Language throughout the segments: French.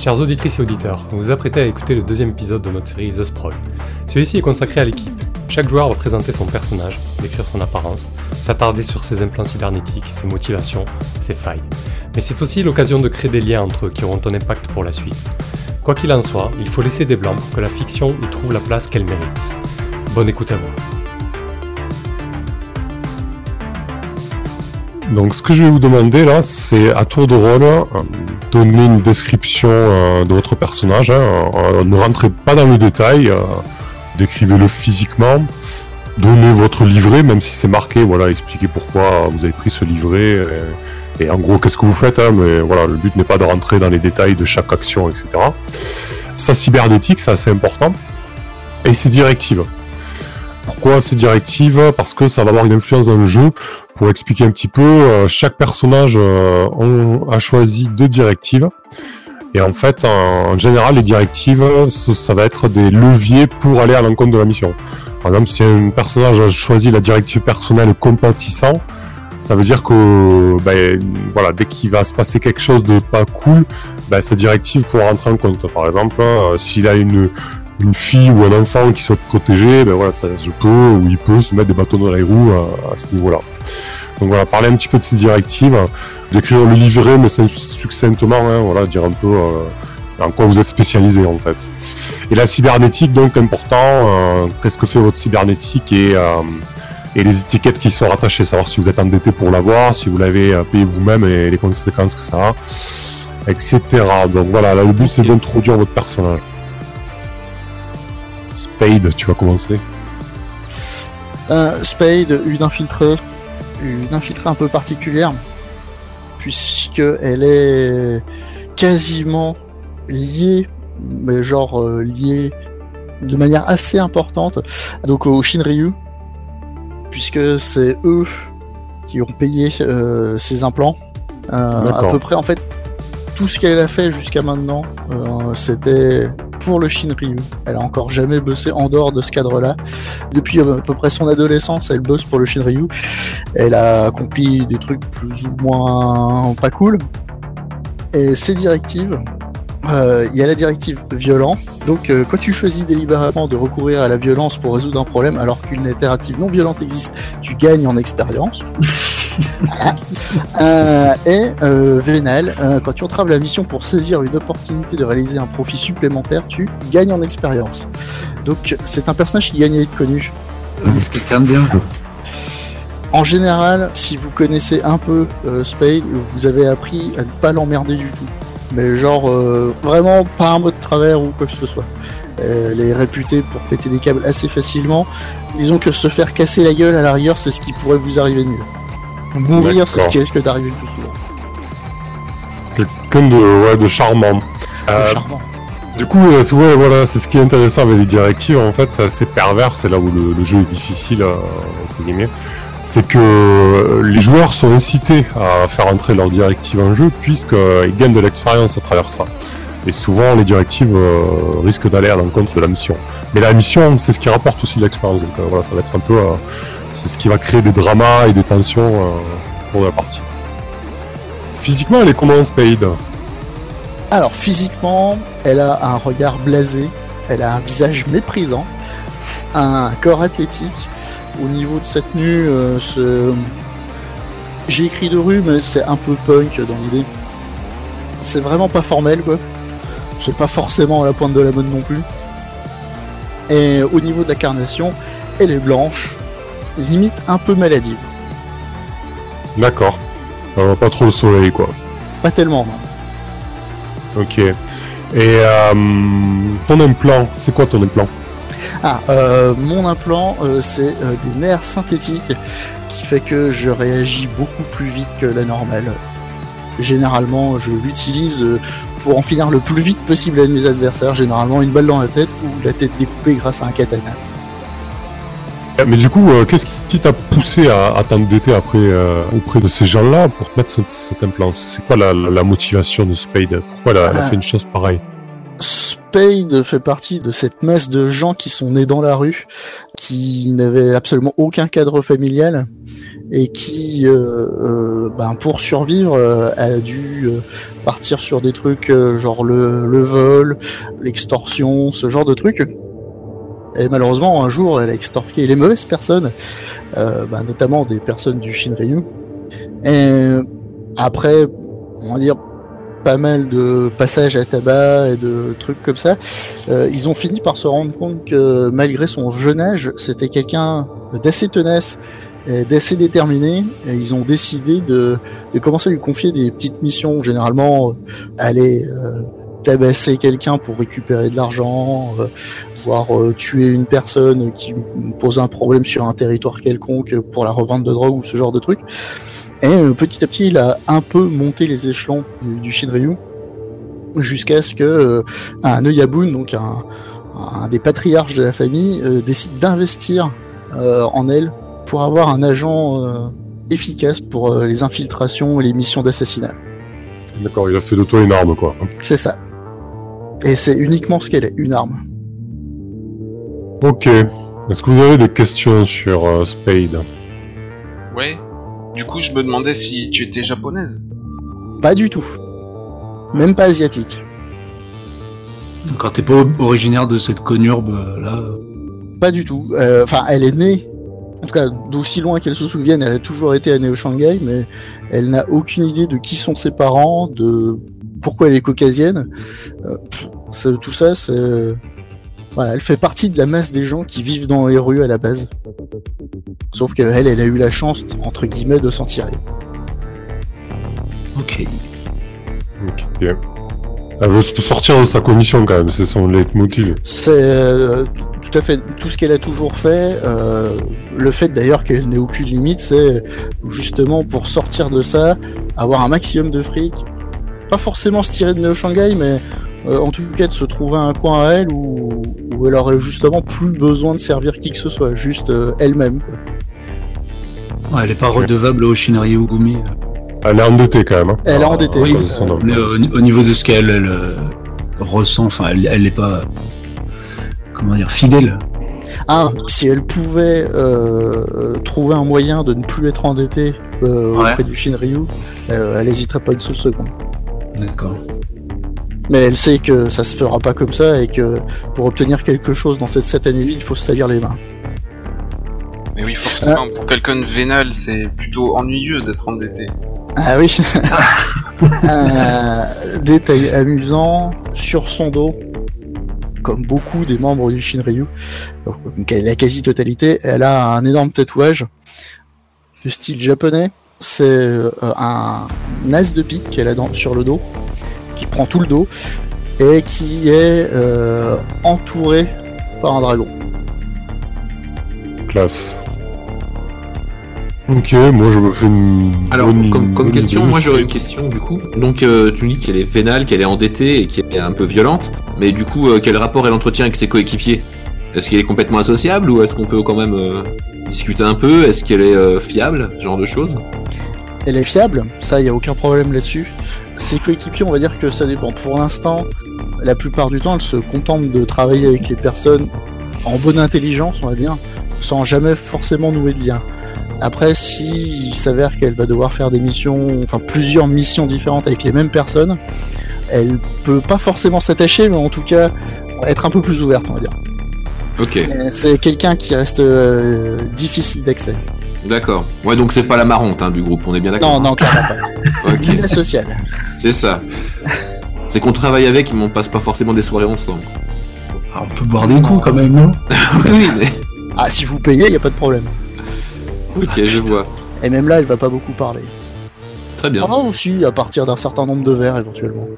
Chers auditrices et auditeurs, vous vous apprêtez à écouter le deuxième épisode de notre série The Sprawl. Celui-ci est consacré à l'équipe. Chaque joueur va présenter son personnage, décrire son apparence, s'attarder sur ses implants cybernétiques, ses motivations, ses failles. Mais c'est aussi l'occasion de créer des liens entre eux qui auront un impact pour la suite. Quoi qu'il en soit, il faut laisser des blancs pour que la fiction y trouve la place qu'elle mérite. Bonne écoute à vous. Donc ce que je vais vous demander là, c'est à tour de rôle, euh, donner une description euh, de votre personnage. Hein. Euh, ne rentrez pas dans le détail, décrivez-le physiquement, donnez votre livret, même si c'est marqué, voilà, expliquez pourquoi vous avez pris ce livret. Et, en gros, qu'est-ce que vous faites, hein, mais voilà, le but n'est pas de rentrer dans les détails de chaque action, etc. Sa cybernétique, c'est assez important. Et ses directives. Pourquoi ces directives Parce que ça va avoir une influence dans le jeu. Pour expliquer un petit peu, euh, chaque personnage euh, a choisi deux directives. Et en fait, en, général, les directives, ça, va être des leviers pour aller à l'encontre de la mission. Par exemple, si un personnage a choisi la directive personnelle compatissant, ça veut dire que ben, voilà, dès qu'il va se passer quelque chose de pas cool, ben, sa directive pourra rentrer en compte. Par exemple, euh, s'il a une, une fille ou un enfant qui souhaite protéger, ben voilà, ça, je peux ou il peut se mettre des bâtons dans les roues à, ce niveau-là. Donc voilà, parler un petit peu de ces directives, décrire le livret, mais succinctement, hein, voilà, dire un peu euh, en quoi vous êtes spécialisé en fait. Et la cybernétique, donc important, euh, qu'est-ce que fait votre cybernétique et, euh, et les étiquettes qui sont rattachées, savoir si vous êtes endetté pour l'avoir, si vous l'avez payé vous-même et les conséquences que ça a, etc. Donc voilà, là, le but c'est d'introduire votre personnage. Spade, tu vas commencer. Euh, Spade, une infiltrée, une infiltrée un peu particulière, puisqu'elle est quasiment liée, mais genre euh, liée de manière assez importante, donc au Shinryu, puisque c'est eux qui ont payé euh, ses implants. à peu près, en fait, tout ce qu'elle a fait jusqu'à maintenant, c'était pour le Shinryu. Elle a encore jamais bossé en dehors de ce cadre-là. Depuis à peu près son adolescence, elle bosse pour le Shinryu. Elle a accompli des trucs plus ou moins pas cool. Et ses directives, euh, il y a la directive violent. Donc, euh, quand tu choisis délibérément de recourir à la violence pour résoudre un problème, alors qu'une alternative non violente existe, tu gagnes en expérience. Euh, et euh, Vénal, euh, quand tu entraves la mission pour saisir une opportunité de réaliser un profit supplémentaire, tu gagnes en expérience. Donc c'est un personnage qui gagne à être connu. C'est quelqu'un de bien. En général, si vous connaissez un peu Spade, vous avez appris à ne pas l'emmerder du tout. Mais genre, vraiment pas un mot de travers ou quoi que ce soit. Elle est réputée pour péter des câbles assez facilement. Disons que se faire casser la gueule à l'arrière, c'est ce qui pourrait vous arriver de mieux. Mourir, c'est ce qui risque d'arriver le plus souvent. Quelqu'un de, ouais, de charmant. Euh, charmant. Du coup, euh, ouais, voilà, c'est ce qui est intéressant avec les directives. En fait, c'est assez pervers. C'est là où le, jeu est difficile, euh, entre guillemets. C'est que les joueurs sont incités à faire entrer leurs directives en jeu puisqu'ils gagnent de l'expérience à travers ça. Et souvent, les directives risquent d'aller à l'encontre de la mission. Mais la mission, c'est ce qui rapporte aussi de l'expérience. Donc voilà, ça va être un peu c'est ce qui va créer des dramas et des tensions euh, pour la partie. Physiquement, elle est comment Spade? Alors, physiquement, elle a un regard blasé, elle a un visage méprisant, un corps athlétique. Au niveau de sa tenue, euh, j'ai écrit de rue, mais c'est un peu punk dans l'idée. C'est vraiment pas formel, quoi. C'est pas forcément à la pointe de la mode non plus. Et au niveau de la carnation, elle est blanche, limite un peu maladive. D'accord. pas trop le soleil, quoi. Pas tellement, non. Ok. Et euh, ton implant, c'est quoi ton implant? Ah, euh, mon implant, euh, c'est des nerfs synthétiques qui fait que je réagis beaucoup plus vite que la normale. Généralement, je l'utilise pour en finir le plus vite possible à mes adversaires. Généralement, une balle dans la tête ou la tête découpée grâce à un katana. Mais du coup, euh, qu'est-ce qui t'a poussé à, à t'endetter après euh, auprès de ces gens-là pour te mettre cet, implant C'est quoi la, motivation de Spade? Pourquoi elle a, fait une chose pareille? Spade fait partie de cette masse de gens qui sont nés dans la rue, qui n'avaient absolument aucun cadre familial et qui, euh, euh, ben, pour survivre, euh, a dû partir sur des trucs genre le, le vol, l'extorsion, ce genre de trucs. Et malheureusement, un jour, elle a extorqué les mauvaises personnes, euh, ben, notamment des personnes du Shinryu. Et après, on va dire pas mal de passages à tabac et de trucs comme ça, euh, ils ont fini par se rendre compte que malgré son jeune âge, c'était quelqu'un d'assez tenace et d'assez déterminé. Et ils ont décidé de, de commencer à lui confier des petites missions, généralement euh, aller euh, tabasser quelqu'un pour récupérer de l'argent, euh, voire euh, tuer une personne qui pose un problème sur un territoire quelconque pour la revente de drogue ou ce genre de trucs. Et euh, petit à petit, il a un peu monté les échelons du, Shinryu jusqu'à ce que un Oyabun, donc un, un des patriarches de la famille, décide d'investir en elle pour avoir un agent efficace pour les infiltrations et les missions d'assassinat. D'accord, il a fait de toi une arme, quoi. C'est ça. Et c'est uniquement ce qu'elle est, une arme. Ok. Est-ce que vous avez des questions sur euh, Spade? Ouais. Du coup, je me demandais si tu étais japonaise. Pas du tout. Même pas asiatique. Quand t'es pas originaire de cette conurbe euh, là. Pas du tout. Euh, Enfin, elle est née, en tout cas, d'aussi loin qu'elle se souvienne, elle a toujours été née au Shanghai, mais elle n'a aucune idée de qui sont ses parents, de pourquoi elle est caucasienne. Euh, pff, tout ça, c'est. Voilà, elle fait partie de la masse des gens qui vivent dans les rues à la base. Sauf qu'elle, elle a eu la chance, entre guillemets, de s'en tirer. Ok. Ok. Elle veut se sortir de sa commission, quand même, c'est son leitmotiv. C'est euh, tout à fait tout ce qu'elle a toujours fait. euh, le fait d'ailleurs qu'elle n'ait aucune limite, c'est justement pour sortir de ça, avoir un maximum de fric. Pas forcément se tirer de Neo Shanghai, mais euh, en tout cas de se trouver un coin à elle où, où elle aurait justement plus besoin de servir qui que ce soit, juste euh, elle-même. Ouais, elle est pas redevable au Shinryu Gumi. euh. Elle est endettée, quand même. hein. Elle est endettée, oui. Mais au ni- au niveau de ce qu'elle elle, euh, ressent, enfin, elle, elle est pas. Comment dire, fidèle. Ah, si elle pouvait euh, trouver un moyen de ne plus être endettée euh, Ouais. auprès du Shinryu, euh, elle hésiterait pas une seule seconde. D'accord. Mais elle sait que ça se fera pas comme ça et que pour obtenir quelque chose dans cette satanée vie, il faut se salir les mains. Mais oui, forcément, pour quelqu'un de vénal, c'est plutôt ennuyeux d'être endetté. Ah oui. Un détail amusant sur son dos, comme beaucoup des membres du Shinryu, donc la quasi-totalité, elle a un énorme tatouage de style japonais. C'est euh, un as de pique qu'elle a dans- sur le dos, qui prend tout le dos et qui est euh, entouré par un dragon. Classe. Ok, moi je me fais une. Alors, bonne- comme, comme bonne question, idée. moi j'aurais une question du coup. Donc, euh, tu me dis qu'elle est vénale, qu'elle est endettée et qu'elle est un peu violente, mais du coup, euh, quel rapport elle entretient avec ses coéquipiers? Est-ce qu'elle est complètement associable ou est-ce qu'on peut quand même euh, discuter un peu? Est-ce qu'elle est euh, fiable? Ce genre de choses Elle est fiable, ça, il n'y a aucun problème là-dessus. Ses coéquipiers, on va dire que ça dépend. Pour l'instant, la plupart du temps, elle se contente de travailler avec les personnes en bonne intelligence, on va dire, sans jamais forcément nouer de lien. Après, si il s'avère qu'elle va devoir faire des missions, enfin plusieurs missions différentes avec les mêmes personnes, elle peut pas forcément s'attacher, mais en tout cas être un peu plus ouverte, on va dire. Ok, C'est quelqu'un qui reste euh, difficile d'accès. D'accord. Ouais, donc c'est pas la marronte hein, du groupe, on est bien d'accord Non, non, clairement pas. Ok, Ni la sociale. c'est ça. C'est qu'on travaille avec, mais on passe pas forcément des soirées ensemble. Ah, on peut boire des coups quand même, non? Oui, mais. Ah, si vous payez, il n'y a pas de problème. Ok, je vois. Et même là, elle va pas beaucoup parler. Très bien. Ah aussi, à partir d'un certain nombre de verres éventuellement.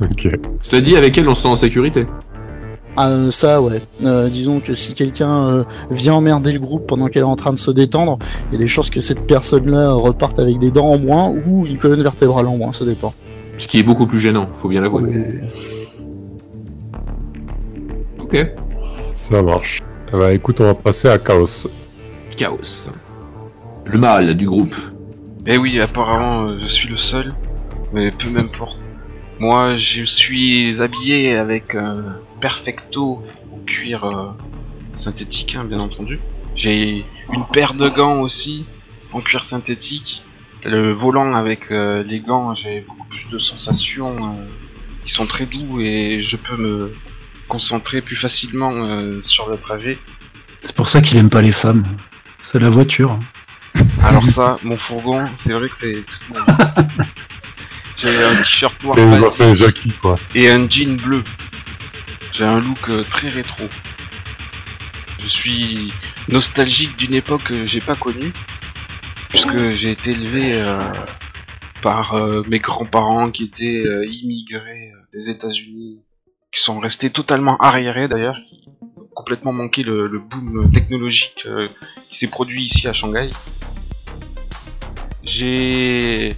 Ok. Cela dit, avec elle, on se sent en sécurité. Ah, euh, ça, ouais. Euh, disons que si quelqu'un euh, vient emmerder le groupe pendant qu'elle est en train de se détendre, il y a des chances que cette personne-là reparte avec des dents en moins ou une colonne vertébrale en moins, ça dépend. Ce qui est beaucoup plus gênant, faut bien l'avouer. Ouais. Ok. Ça marche. Ah Bah écoute, on va passer à Chaos. Chaos. Le mâle du groupe. Eh oui, apparemment, euh, je suis le seul. Mais peu m'importe. Moi, je suis habillé avec un perfecto en cuir euh, synthétique, hein, bien entendu. J'ai une paire de gants aussi en cuir synthétique. Le volant avec euh, les gants, j'ai beaucoup plus de sensations. euh, ils sont très doux et je peux me concentrer plus facilement euh, sur le trajet. C'est pour ça qu'il aime pas les femmes. C'est la voiture. Alors ça, mon fourgon, c'est vrai que c'est toute ma vie. J'ai un t-shirt noir basique quoi. et un jean bleu. J'ai un look euh, très rétro. Je suis nostalgique d'une époque que j'ai pas connue, puisque j'ai été élevé euh, par euh, mes grands-parents qui étaient immigrés des États-Unis, qui sont restés totalement arriérés d'ailleurs, qui ont complètement manqué le, boom technologique qui s'est produit ici à Shanghai. J'ai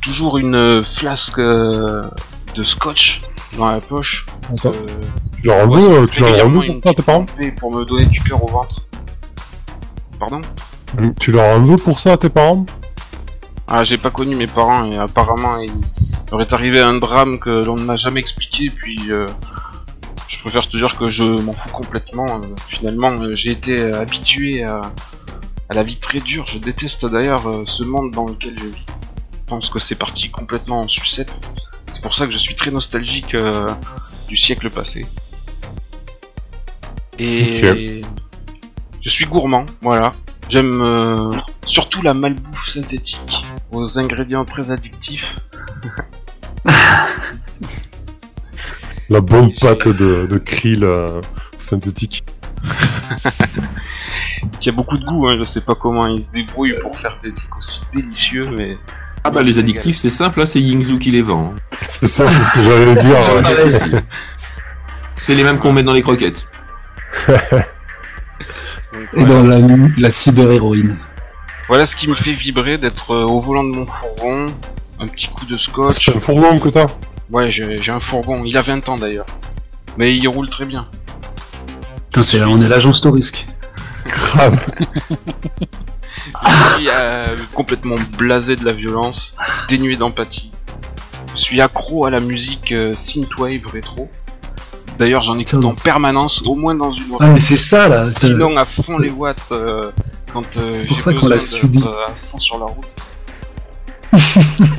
toujours une flasque de scotch dans la poche. Tu leur euh, fait tu régulièrement veux une pour ça, tes parents pour me donner du cœur au ventre. Pardon? Tu leur en veux pour ça, tes parents? Ah, j'ai pas connu mes parents et apparemment il leur est arrivé un drame que l'on ne m'a jamais expliqué. Puis euh, je préfère te dire que je m'en fous complètement. euh, finalement, euh, j'ai été euh, habitué à, à la vie très dure. Je déteste d'ailleurs euh, ce monde dans lequel je vis. Je pense que c'est parti complètement en sucette. C'est pour ça que je suis très nostalgique euh, du siècle passé. Et je suis gourmand, voilà. J'aime euh, surtout la malbouffe synthétique aux ingrédients très addictifs. La bonne pâte de, de krill euh, synthétique. Qui a beaucoup de goût, hein, je sais pas comment ils se débrouillent pour faire des trucs aussi délicieux, mais Ah bah les addictifs c'est simple, là c'est Yingzhou qui les vend. hein. C'est ça, c'est ce que j'allais dire. ouais. De souci. C'est les mêmes qu'on met dans les croquettes. Et dans la, la cyber-héroïne. Voilà ce qui me fait vibrer d'être euh, au volant de mon fourgon, un petit coup de scotch. C'est un fourgon que t'as? Ouais, j'ai un fourgon, il a 20 ans d'ailleurs. Mais il roule très bien. Putain, c'est, on est l'agence Torisk. Grave. Je suis euh, complètement blasé de la violence, dénué d'empathie. Je suis accro à la musique euh, synthwave rétro. D'ailleurs, j'en écoute en permanence, au moins dans une Ah, oreille. mais c'est ça, là. Sinon, à fond les watts euh, quand j'ai besoin d'être à fond sur la route.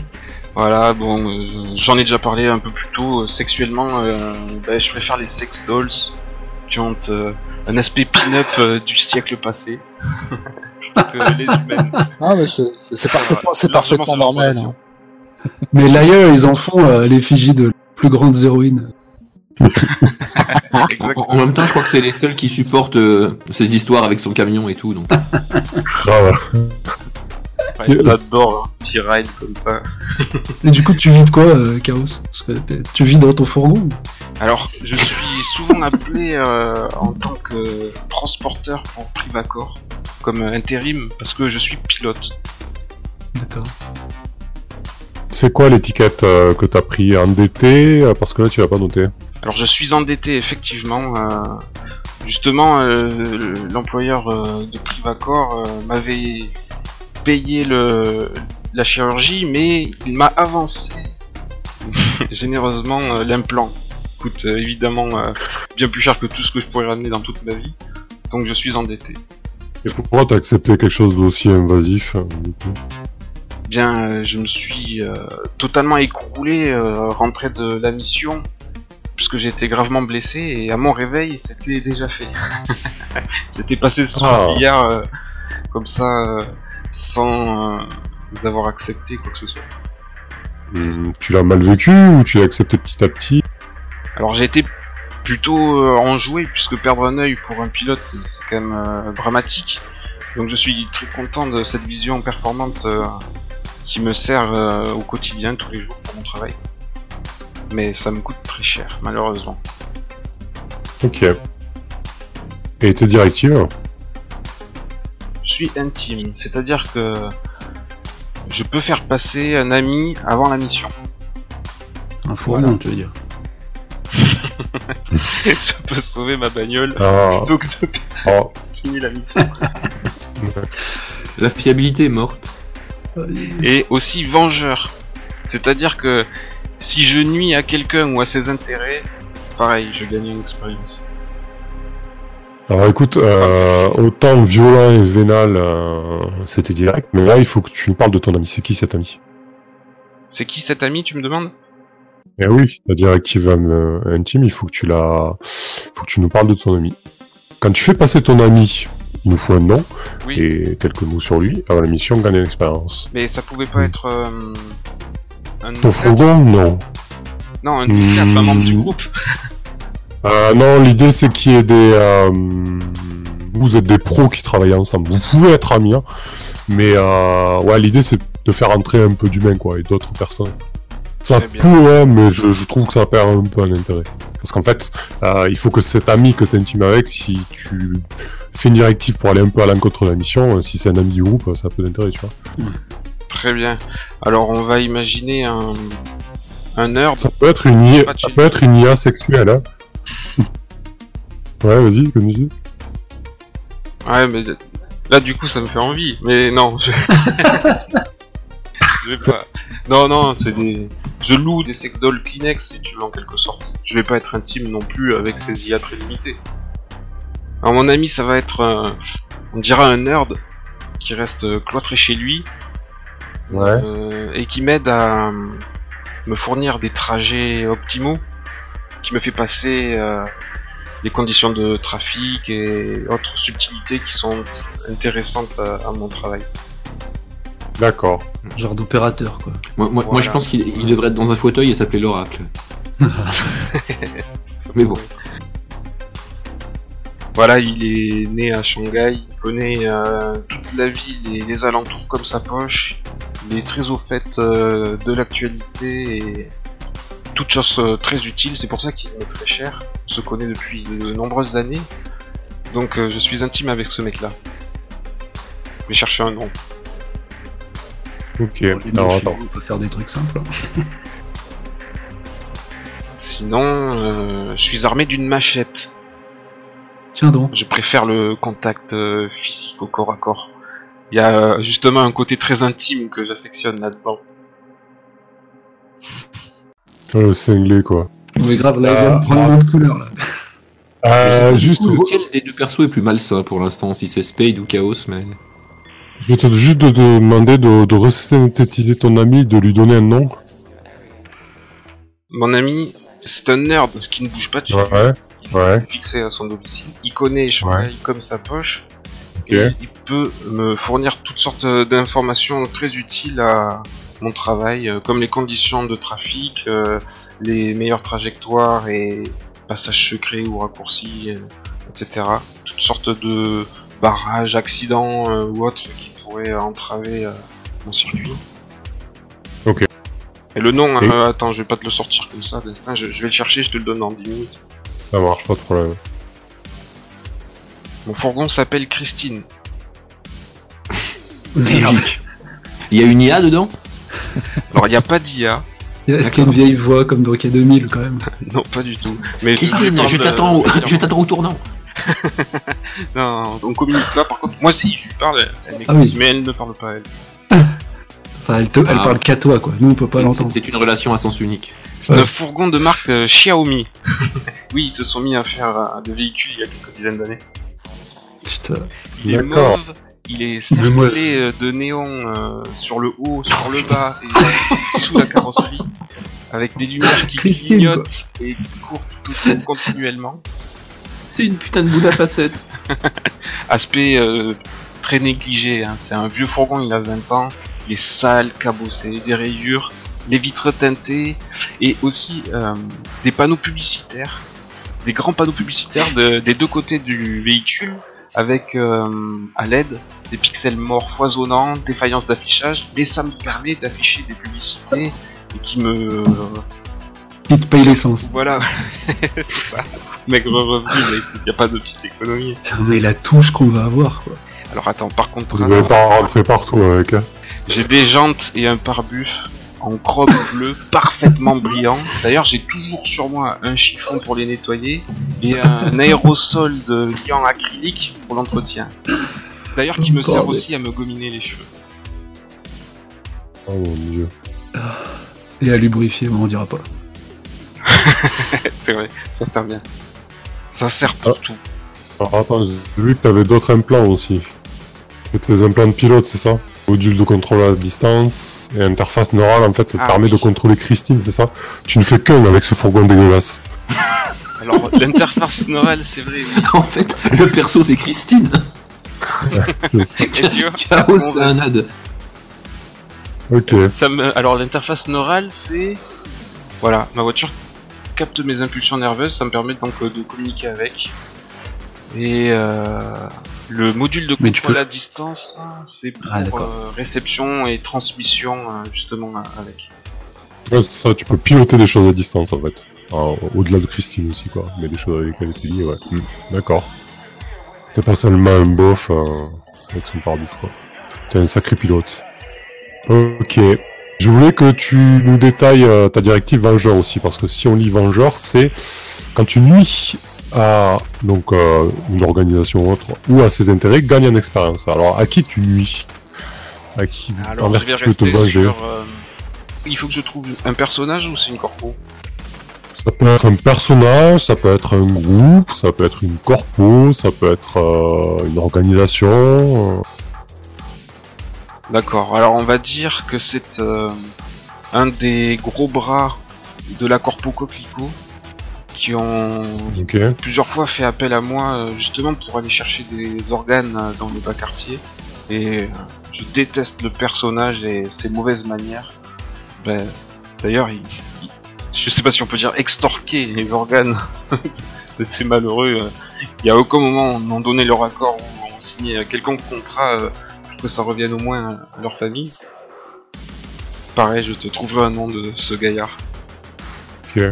voilà, bon, euh, j'en ai déjà parlé un peu plus tôt. euh, sexuellement, euh, ben, je préfère les sex dolls qui ont un aspect pin-up du siècle passé. que les humaines. Ah, mais c'est c'est parfaitement, c'est normal. hein. Mais l'ailleurs, ils en font euh, l'effigie de plus grandes héroïnes. En même temps, je crois que c'est les seuls qui supportent euh, ces histoires avec son camion et tout. Donc. Ouais, ils adorent un petit ride comme ça. Et du coup, tu vis de quoi, euh, Chaos? Parce que t'es- Tu vis dans ton fourgon Alors, je suis souvent appelé euh, en tant que transporteur pour Privacor, comme intérim, parce que je suis pilote. D'accord. C'est quoi l'étiquette euh, que t'as pris? Endetté euh, Parce que là, tu l'as pas noté. Alors, je suis endetté, effectivement. euh, justement, euh, l'employeur euh, de Privacor euh, m'avait payé le, la chirurgie, mais il m'a avancé généreusement euh, l'implant. Coûte euh, évidemment euh, bien plus cher que tout ce que je pourrais ramener dans toute ma vie. Donc, je suis endetté. Et pourquoi t'as accepté quelque chose d'aussi invasif du coup? Bien je me suis totalement écroulé rentré de la mission puisque été gravement blessé et à mon réveil c'était déjà fait. J'étais passé sur Ah. le billard euh, comme ça euh, sans euh, avoir accepté quoi que ce soit. Tu l'as mal vécu ou tu l'as accepté petit à petit? Alors j'ai été plutôt euh, enjoué puisque perdre un œil pour un pilote c'est quand même euh, dramatique. Donc je suis très content de cette vision performante qui me sert au quotidien tous les jours pour mon travail. Mais ça me coûte très cher malheureusement. Ok. Et tes directives? Je suis intime, c'est-à-dire que je peux faire passer un ami avant la mission. Un fourgon, Voilà. tu veux dire. je peux sauver ma bagnole Ah, plutôt que de oh, continuer la mission. La fiabilité est morte. Et aussi vengeur. C'est-à-dire que si je nuis à quelqu'un ou à ses intérêts, pareil, je gagne une expérience. Alors écoute, euh, autant violent et vénal, euh, c'était direct, mais là il faut que tu nous parles de ton ami. C'est qui cet ami? C'est qui cet ami, tu me demandes? Eh oui, la directive euh, intime, il faut que tu la, faut que tu nous parles de ton ami. Quand tu fais passer ton ami, il nous faut un nom Oui. et quelques mots sur lui. Avant la mission, gagne une expérience. Mais ça pouvait pas Hmm. être euh, un Ton D4? fourgon, non. Non, un D4, un Hmm. membre du groupe. Euh, non, l'idée c'est qu'il y ait des. euh, vous êtes des pros qui travaillent ensemble. Vous pouvez être amis, hein, mais euh, ouais, l'idée c'est de faire entrer un peu d'humain quoi et d'autres personnes. Ça bien. peut, hein, mais je, je trouve que ça perd un peu en intérêt. Parce qu'en fait, euh, il faut que cet ami que tu intimes avec, si tu fais une directive pour aller un peu à l'encontre de la mission, euh, si c'est un ami du groupe, ça a peu d'intérêt, tu vois. Très bien. Alors on va imaginer un, un nerd. Ça peut être une IA, ça peut être une IA sexuelle, hein. ouais, vas-y, continue. Ouais, mais là du coup ça me fait envie. Mais non, je... je vais pas. Non, non, c'est des. Je loue des sex dolls Kleenex si tu veux en quelque sorte. Je vais pas être intime non plus avec ces IA très limitées. Alors mon ami, ça va être, euh, on dira un nerd qui reste euh, cloîtré chez lui Ouais. euh, et qui m'aide à euh, me fournir des trajets optimaux, qui me fait passer euh, les conditions de trafic et autres subtilités qui sont intéressantes à, à mon travail. D'accord. Genre d'opérateur, quoi. Moi, moi, moi, Voilà. je pense qu'il il devrait être dans un fauteuil et s'appeler l'oracle. Mais bon. Voilà, il est né à Shanghai, il connaît euh, toute la ville et les alentours comme sa poche. Il est très au fait euh, de l'actualité et toutes choses euh, très utiles. C'est pour ça qu'il est très cher. On se connaît depuis de nombreuses années. Donc euh, je suis intime avec ce mec-là. Je vais chercher un nom. Ok. Alors attends. on peut faire des trucs simples. hein. Sinon, euh, je suis armé d'une machette. Tiens donc. Je préfère le contact euh, physique au corps à corps. Il y a euh, justement un côté très intime que j'affectionne là-dedans. Euh, Le cinglé, quoi. Oui, grave, là, il vient de prendre une autre couleur, là. Je sais Euh, pas juste, du tout lequel des deux persos est plus malsain pour l'instant, si c'est Spade ou Chaos, mais. je vais te juste de demander de, de resynthétiser ton ami, de lui donner un nom. Mon ami, c'est un nerd qui ne bouge pas de chez lui. Ouais. Il est ouais. fixé à son domicile. Il connaît Shanghai comme sa poche. Et il peut me fournir toutes sortes d'informations très utiles à mon travail, euh, comme les conditions de trafic, euh, les meilleures trajectoires et passages secrets ou raccourcis, euh, etc. Toutes sortes de barrages, accidents euh, ou autres qui pourraient entraver euh, mon circuit. Ok. Et le nom, Et- euh, attends, je vais pas te le sortir comme ça d'instinct, je, je vais le chercher, je te le donne dans 10 minutes. Ça marche, pas de problème. Mon fourgon s'appelle Christine. Merde. Il y a une IA dedans? Alors il n'y a pas d'IA, Est-ce qu'il y a une vieille voix comme dans K2000 quand même? Non pas du tout. Mais Christine, je t'attends au- je t'attends au tournant. Non, on communique pas. Par contre, moi si je lui parle, elle, elle m'écoute, Ah oui. mais elle ne parle pas elle. Enfin, elle, te- elle Ah. parle qu'à toi, quoi. Nous, on peut pas l'entendre. c'est une relation à sens unique. C'est Ouais. un fourgon de marque euh, Xiaomi. oui, ils se sont mis à faire euh, des véhicules il y a quelques dizaines d'années. Putain. Il est D'accord. mauve, il est cerclé euh, de néon euh, sur le haut, sur le bas et sous la carrosserie, avec des lumières qui Christine, clignotent et qui courent tout autour continuellement. C'est une putain de boule à facettes. Aspect euh, très négligé, hein. c'est un vieux fourgon, il a 20 ans, il est sale, cabossé, des rayures, les vitres teintées et aussi euh, des panneaux publicitaires, des grands panneaux publicitaires de- des deux côtés du véhicule avec euh, à LED des pixels morts foisonnants, défaillance d'affichage, mais ça me permet d'afficher des publicités et qui me Qui te paye l'essence. voilà c'est ça mec revenu mais écoute y a pas de petite économie Putain, mais la touche qu'on va avoir, quoi. alors attends par contre Vous allez pas rentrer partout avec, hein. J'ai des jantes et un pare-buff en chrome bleu parfaitement brillant. D'ailleurs, j'ai toujours sur moi un chiffon pour les nettoyer et un aérosol de liant acrylique pour l'entretien. D'ailleurs, qui me sert aussi à me gominer les cheveux. Oh mon dieu. Et à lubrifier, mais on dira pas. C'est vrai, ça sert bien. Ça sert pour Ah. tout. Alors attends, j'ai vu que t'avais d'autres implants aussi. C'était des implants de pilote, c'est ça? Module de contrôle à distance et interface neurale, en fait, ça te Ah permet oui. de contrôler Christine, c'est ça? Tu ne fais qu'un avec ce fourgon dégueulasse. Alors, l'interface neurale, c'est vrai, oui. en fait, le perso c'est Christine. C'est ça. Et tu vois, Chaos, c'est un ad. Ok. ça me... Alors, l'interface neurale, c'est. Voilà, ma voiture capte mes impulsions nerveuses, ça me permet donc euh, de communiquer avec. Et euh, le module de Mais contrôle peux- à distance, c'est pour Ah, euh, réception et transmission, euh, justement, avec. Ouais, c'est ça, tu peux piloter des choses à distance, en fait. Au-delà de Christine aussi, quoi. Mais des choses avec lesquelles tu dis, ouais. Hmm, D'accord. T'es pas seulement un bof euh, avec son pare-bif, quoi. T'es un sacré pilote. Ok. Je voulais que tu nous détailles euh, ta directive Vengeur aussi, parce que si on lit Vengeur, c'est quand tu nuis à donc euh, une organisation ou autre, ou à ses intérêts, gagne en expérience. Alors, à qui tu nuis? À qui Alors, je vais tu te venger? sur. euh, Il faut que je trouve un personnage ou c'est une corpo? Ça peut être un personnage, ça peut être un groupe, ça peut être une corpo, ça peut être euh, une organisation. D'accord, alors on va dire que c'est un des gros bras de la Corpo Coquelicot qui ont plusieurs fois fait appel à moi euh, justement pour aller chercher des organes euh, dans les bas quartiers. Et euh, je déteste le personnage et ses mauvaises manières. Ben, D'ailleurs, il, il- je sais pas si on peut dire extorquer les organes de ces malheureux. Il y a aucun moment où on donné leur accord ou on signé quelconque contrat pour que ça revienne au moins à leur famille. Pareil, je te trouverai un nom de ce gaillard. Ok.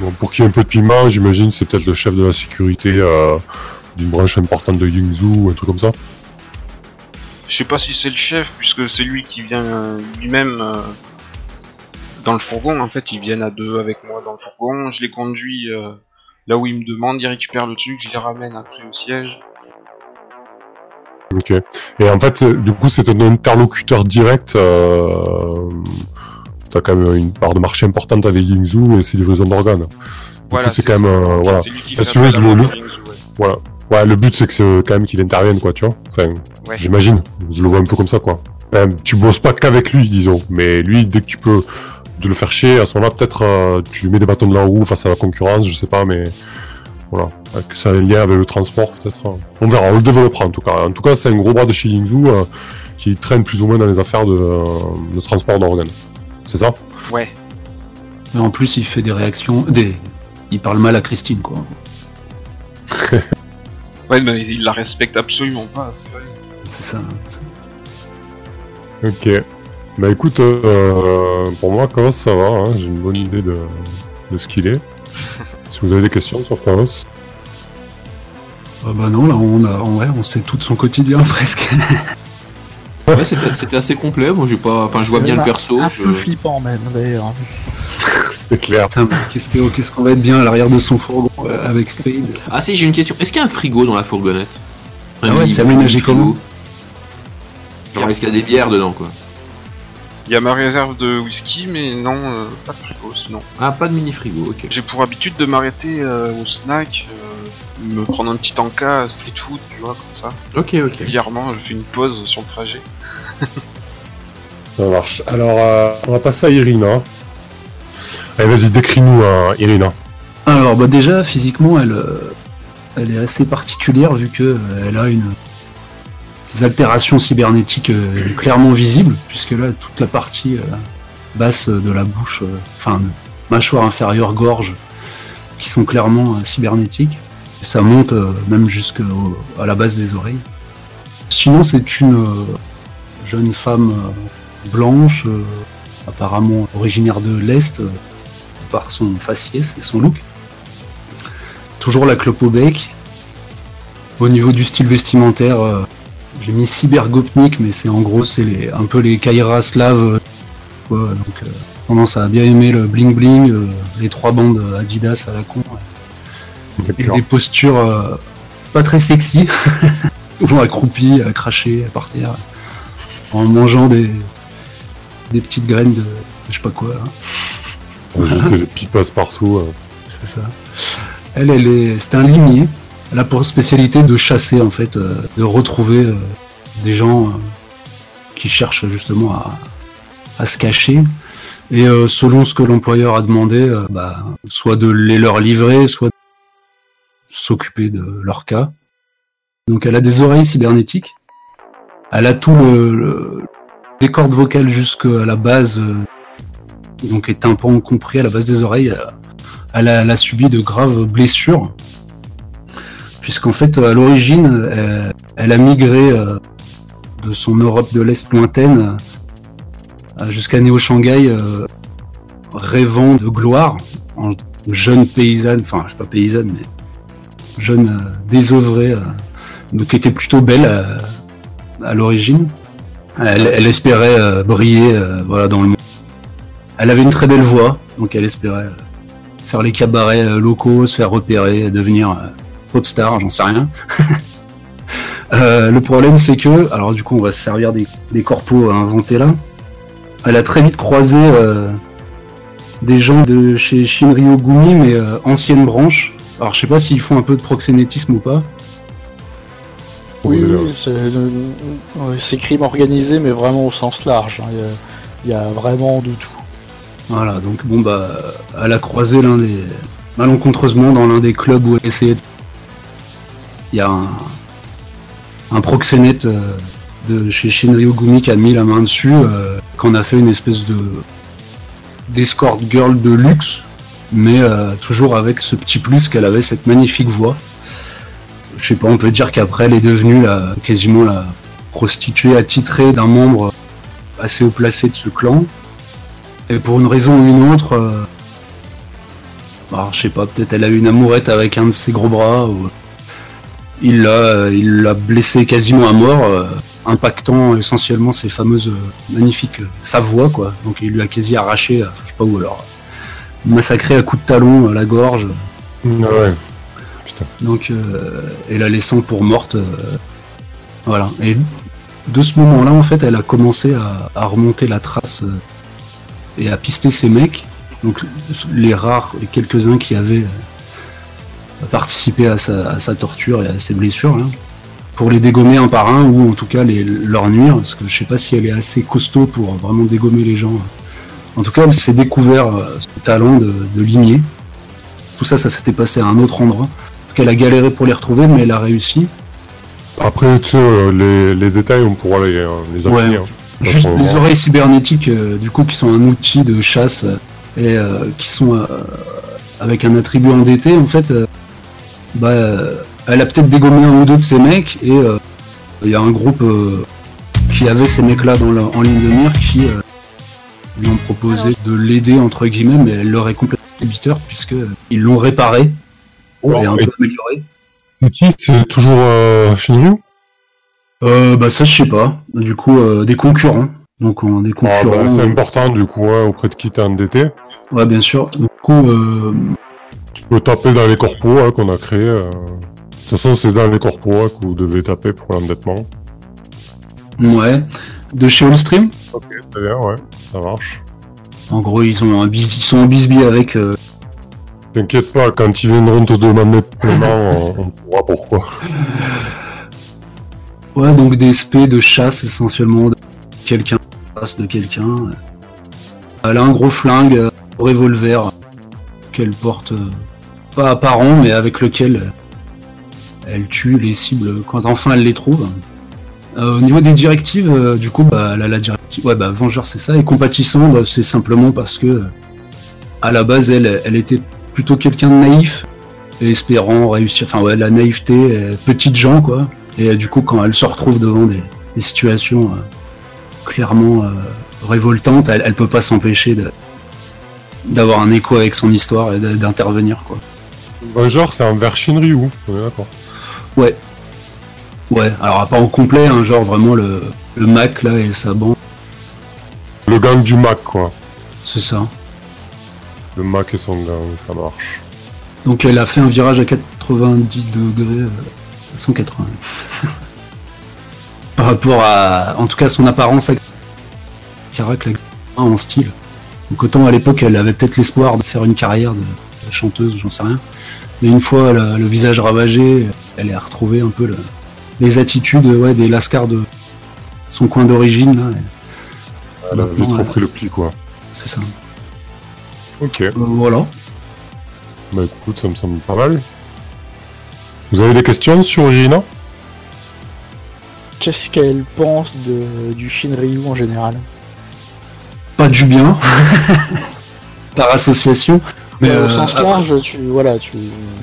Bon, pour qu'il y ait un peu de piment, j'imagine c'est peut-être le chef de la sécurité euh, d'une branche importante de Yingzhou ou un truc comme ça. Je sais pas si c'est le chef, puisque c'est lui qui vient euh, lui-même euh, dans le fourgon. En fait, ils viennent à deux avec moi dans le fourgon. Je les conduis euh, là où ils me demandent, ils récupèrent le truc, je les ramène après au siège. Ok. Et en fait, euh, du coup, c'est un interlocuteur direct. Euh... Quand même une part de marché importante avec Yingzhou et ses livraisons d'organes. Voilà, c'est quand même, euh, voilà. Moi le- dans Yingzhou, ouais. Voilà. Ouais, le but c'est que c'est quand même qu'il intervienne, quoi, tu vois. Enfin, Ouais. j'imagine. Je le vois un peu comme ça, quoi. Enfin, tu bosses pas qu'avec lui, disons. Mais lui, dès que tu peux de le faire chier, à ce moment-là, peut-être euh, tu mets des bâtons de la roue face à la concurrence, je sais pas, mais voilà. Euh, Que ça a un lien avec le transport, peut-être. euh. On verra, on le développera en tout cas. En tout cas, c'est un gros bras de chez Yingzhou euh, qui traîne plus ou moins dans les affaires de, euh, de transport d'organes. C'est ça Ouais. Et en plus, il fait des réactions. Des... Il parle mal à Christine, quoi. Ouais, mais il la respecte absolument pas, c'est vrai. C'est ça. Ok. Bah écoute, euh, pour moi, Chaos, ça va. hein. J'ai une bonne idée de, de ce qu'il est. si vous avez des questions sur Chaos. Ah bah non, là, on, a, en vrai, on sait tout de son quotidien presque. Ouais, c'était assez complet. Moi, j'ai pas. Enfin, je vois bien le perso. Un je- peu flippant même d'ailleurs. C'est clair. Qu'est-ce que- qu'est-ce qu'on va être bien à l'arrière de son fourgon euh, avec Spade Ah si, j'ai une question. Est-ce qu'il y a un frigo dans la fourgonnette? Un Ah ouais, c'est aménagé comment? Genre, est-ce qu'il y a des bières dedans, quoi? Il y a ma réserve de whisky, mais non, euh, pas de frigo sinon. Ah, pas de mini frigo, ok. J'ai pour habitude de m'arrêter euh, au snack, euh, me prendre un petit tanka street food, tu vois, comme ça. Ok, ok. Régulièrement, je fais une pause sur le trajet. Ça marche. Alors, euh, on va passer à Irina. Allez, vas-y, décris-nous, euh, Irina. Alors bah déjà physiquement elle, euh, elle est assez particulière vu que euh, elle a une des altérations cybernétiques euh, clairement visibles puisque là toute la partie euh, basse de la bouche, euh, enfin mâchoire inférieure, gorge, qui sont clairement euh, cybernétiques. Ça monte euh, même jusqu'à la base des oreilles. Sinon c'est une euh, jeune femme euh, blanche, apparemment originaire de l'Est, par son faciès et son look. Toujours la clope au bec. Au niveau du style vestimentaire, j'ai mis cybergopnik, mais c'est en gros c'est un peu les Kaira slaves. quoi, donc euh, tendance à bien aimer le bling bling, les trois bandes Adidas à la con. Et des postures euh, pas très sexy, souvent accroupis, à cracher par terre, en mangeant des, des petites graines de je sais pas quoi. hein. Jeter les pipasses partout. euh. C'est ça. Elle, elle est, c'est un limier. Elle a pour spécialité de chasser en fait, euh, de retrouver euh, des gens qui cherchent justement à, à se cacher. Et selon ce que l'employeur a demandé, bah, soit de les leur livrer, soit de s'occuper de leur cas. Donc elle a des oreilles cybernétiques. Elle a tout le, le des cordes vocales jusqu'à la base, euh, donc les tympans compris à la base des oreilles. Elle, a, subi de graves blessures, puisqu'en fait, à l'origine, elle, elle a migré euh, de son Europe de l'Est lointaine euh, jusqu'à Néo-Shanghai, euh, rêvant de gloire, en jeune paysanne, enfin, je sais pas paysanne, mais jeune euh, désœuvrée, euh, qui était plutôt belle euh, à l'origine. Elle, espérait briller voilà, dans le monde. Elle avait une très belle voix, donc elle espérait faire les cabarets locaux, se faire repérer, devenir pop star, j'en sais rien. Le problème c'est que, alors du coup on va se servir des, des corpos inventés là. Elle a très vite croisé des gens de chez Shinryo Gumi, mais ancienne branche. Alors je sais pas s'ils font un peu de proxénétisme ou pas. Oui, Ouais, oui, c'est euh, c'est crime organisé, mais vraiment au sens large. hein. Il y a- il y, a vraiment de tout. Voilà, donc bon bah elle a croisé l'un des. malencontreusement dans l'un des clubs où elle essayait de. Il y a un. un proxénète euh, de chez Shinryo Gumi qui a mis la main dessus, euh, qu'on a fait une espèce de. d'escort girl de luxe, mais euh, toujours avec ce petit plus qu'elle avait cette magnifique voix. Je sais pas, on peut dire qu'après elle est devenue quasiment la prostituée attitrée d'un membre assez haut placé de ce clan. Et pour une raison ou une autre, euh, bah, je sais pas, peut-être elle a eu une amourette avec un de ses gros bras, ou il l'a, euh, il l'a blessé quasiment à mort, euh, impactant essentiellement ses fameuses euh, magnifiques, euh, sa voix quoi. Donc il lui a quasi arraché, euh, je sais pas où alors, massacré à coups de talon à la gorge. Ah ouais. Putain. Donc, euh, et la laissant pour morte. euh, voilà. Et de ce moment-là, en fait, elle a commencé à, à remonter la trace euh, et à pister ses mecs. Donc, les rares, les quelques-uns qui avaient euh, participé à sa, à sa torture et à ses blessures, là, pour les dégommer un par un ou en tout cas les, leur nuire. Parce que je sais pas si elle est assez costaud pour vraiment dégommer les gens. En tout cas, elle s'est découvert euh, ce talent de, de limier. Tout ça, ça s'était passé à un autre endroit qu'elle a galéré pour les retrouver, mais elle a réussi. Après, tu sais, euh, les, les détails, on pourra les, euh, les Ouais. hein. Juste les oreilles cybernétiques, euh, du coup, qui sont un outil de chasse et euh, qui sont euh, avec un attribut endetté, en fait, bah, elle a peut-être dégommé un ou deux de ces mecs et il y a un groupe qui avait ces mecs-là en ligne de mire qui lui ont proposé de l'aider entre guillemets, mais elle leur est complètement débiteur puisque euh, ils l'ont réparé et un peu amélioré. C'est qui? C'est toujours euh, Shinryu? Euh, bah ça je sais pas. Du coup euh, des concurrents. Donc on des Ah, bah, concurrents. C'est euh, important, du coup, auprès de qui t'es endetté. ouais bien sûr. Du coup euh, Tu peux taper dans les corpos hein, qu'on a créés. De toute façon, c'est dans les corpos hein, que vous devez taper pour l'endettement. ouais. De chez Allstream. Ok, très bien, ouais, ça marche. En gros ils ont un bis- ils sont en bisbis avec euh, T'inquiète pas, quand ils viendront te demander de paiement, on, pourra pourquoi. ouais donc des SP de chasse essentiellement de quelqu'un de quelqu'un. Elle a un gros flingue, euh, un revolver qu'elle porte euh, pas apparent mais avec lequel euh, elle tue les cibles quand enfin elle les trouve. Euh, au niveau des directives, euh, du coup, bah, elle a la directive. Ouais, bah, Vengeur, c'est ça. Et compatissant, bah, c'est simplement parce que, à la base, elle, elle était plutôt quelqu'un de naïf espérant réussir. Enfin, ouais, la naïveté, euh, petite gens, quoi. Et du coup, quand elle se retrouve devant des, situations clairement révoltantes, elle, elle peut pas s'empêcher d'avoir un écho avec son histoire et d'intervenir, quoi. Vengeur, c'est un vers Shinryu, on est d'accord. Ouais. Alors pas au complet, hein, genre vraiment le, le Mac là et sa bande, Le gang du Mac, quoi. c'est ça. Le Mac et son gang, ça marche. Donc elle a fait un virage à 90 degrés, euh, 180. Par rapport à, en tout cas, son apparence à la en style. Donc autant à l'époque, elle avait peut-être l'espoir de faire une carrière de, de chanteuse, j'en sais rien. Mais une fois le, le visage ravagé, elle a retrouvé un peu le- les attitudes ouais, des lascars de son coin d'origine. là. Elle a vite repris le pli, quoi. C'est ça. Ok, Euh, voilà. bah écoute, ça me semble pas mal. Vous avez des questions sur Irina? Qu'est-ce qu'elle pense de, du Shinryu en général? Pas du bien. Par association. Mais Au euh, sens après- large, tu voilà, tu.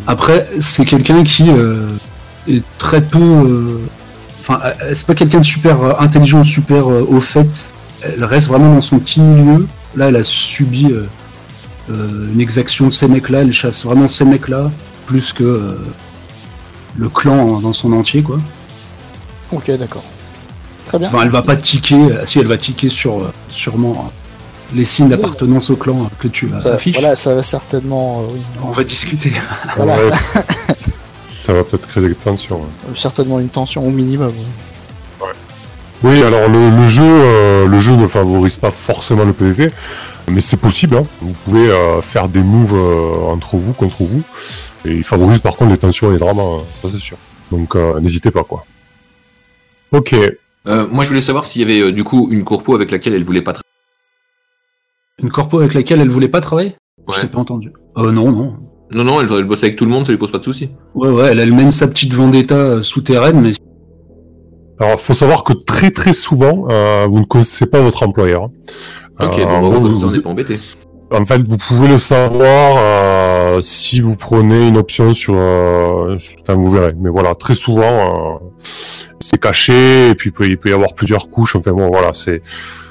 Après, c'est quelqu'un qui euh, est très peu. euh, Enfin, euh, c'est pas quelqu'un de super euh, intelligent, super euh, au fait. Elle reste vraiment dans son petit milieu. Là, elle a subi euh, euh, une exaction de ces mecs-là. Elle chasse vraiment ces mecs-là plus que euh, le clan dans son entier, quoi. Ok, d'accord. Très bien. Enfin, elle va pas tiquer. euh, Si, elle va tiquer sur euh, sûrement euh, les signes d'appartenance au clan que tu Ça, affiches. voilà, ça va certainement, euh, oui, On va discuter. Voilà. Ça va peut-être créer des tensions. ouais. euh, certainement une tension au minimum. oui. Oui, alors le, le jeu, euh, le jeu ne favorise pas forcément le PvP, mais c'est possible. hein. Vous pouvez euh, faire des moves euh, entre vous, contre vous, et il favorise par contre les tensions et les dramas, hein, ça c'est sûr. Donc euh, n'hésitez pas quoi. Ok, Euh, moi, je voulais savoir s'il y avait euh, du coup une corpo avec laquelle elle voulait pas travailler. Une corpo avec laquelle elle voulait pas travailler? Je t'ai pas entendu. Euh, non, non. Non, non, elle, elle bosse avec tout le monde, ça lui pose pas de soucis. Ouais, ouais, elle, elle mène sa petite vendetta euh, souterraine, mais alors faut savoir que très très souvent, euh, vous ne connaissez pas votre employeur. Ok, Euh, bon, bon, vous- ça, on vous- n'est pas embêté. En fait, vous pouvez le savoir euh, si vous prenez une option sur. euh, Enfin, vous verrez. Mais voilà, très souvent, euh, c'est caché et puis il peut, il peut y avoir plusieurs couches. Enfin bon, voilà, c'est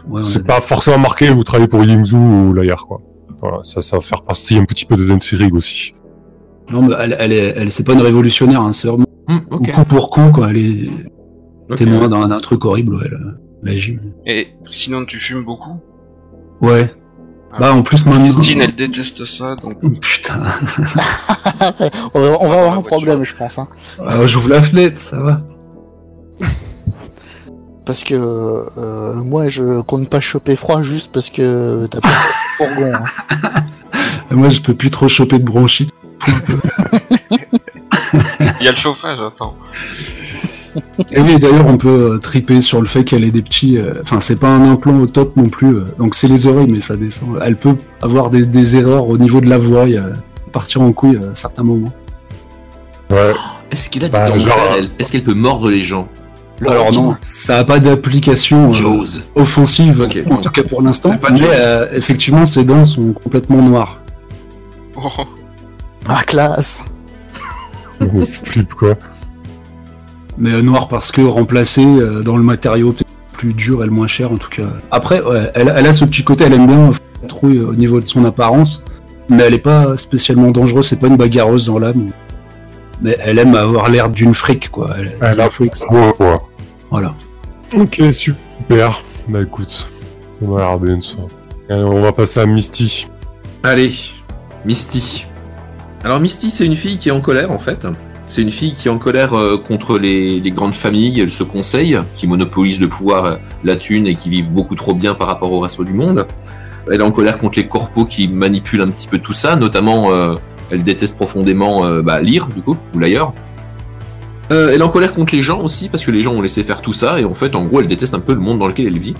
ouais, c'est pas forcément marqué. Vous travaillez pour Yingzhou ou l'ailleurs, quoi. Voilà, ça, ça va faire partie un petit peu des intrigues aussi. Non, mais elle, elle, est, elle, c'est pas une révolutionnaire, hein, c'est vraiment ok. coup pour coup, quoi. Elle est témoin d'un, d'un truc horrible, ouais, elle, elle agit. Et sinon, tu fumes beaucoup? Ouais. Ah. Bah, en plus. Christine, elle déteste ça, donc Putain. on va, on va avoir la un voiture. problème, je pense. Hein. Alors, j'ouvre la fenêtre, ça va. Parce que euh, moi, je compte pas choper froid juste parce que t'as pas de fourgon. hein. Moi, je peux plus trop choper de bronchite. il y a le chauffage, attends. Et oui, d'ailleurs, on peut euh, triper sur le fait qu'elle ait des petits. euh, Enfin, c'est pas un implant au top non plus. euh, donc, c'est les oreilles, mais ça descend. Elle peut avoir des, des erreurs au niveau de la voix, et, euh, partir en couille à certains moments. Ouais. Est-ce qu'elle a des Bah, dents genre, Est-ce qu'elle peut mordre les gens? Alors non, ça a pas d'application euh, offensive, en tout cas pour l'instant. Mais euh, effectivement, ses dents sont complètement noires. Oh, Ah, classe On flippe, quoi. Mais euh, noires parce que remplacées euh, dans le matériau peut-être plus dur et le moins cher en tout cas. Après, ouais, elle, elle a ce petit côté, elle aime bien la trouille au niveau de son apparence, mais elle est pas spécialement dangereuse, c'est pas une bagarreuse dans l'âme. Mais elle aime avoir l'air d'une fric, quoi. Elle, Elle d'une a fric. Ouais. Voilà. Ok, super. Bah écoute, ça m'a l'air bien ça. Allez, on va passer à Misty. Allez, Misty. Alors Misty, c'est une fille qui est en colère en fait. C'est une fille qui est en colère euh, contre les, les grandes familles, elle se conseille, qui monopolisent le pouvoir, euh, la thune et qui vivent beaucoup trop bien par rapport au reste du monde. Elle est en colère contre les corpos qui manipulent un petit peu tout ça, notamment euh, elle déteste profondément euh, bah, lire du coup, ou l'ailleurs. Euh, elle est en colère contre les gens aussi, parce que les gens ont laissé faire tout ça, et en fait, en gros, elle déteste un peu le monde dans lequel elle vit.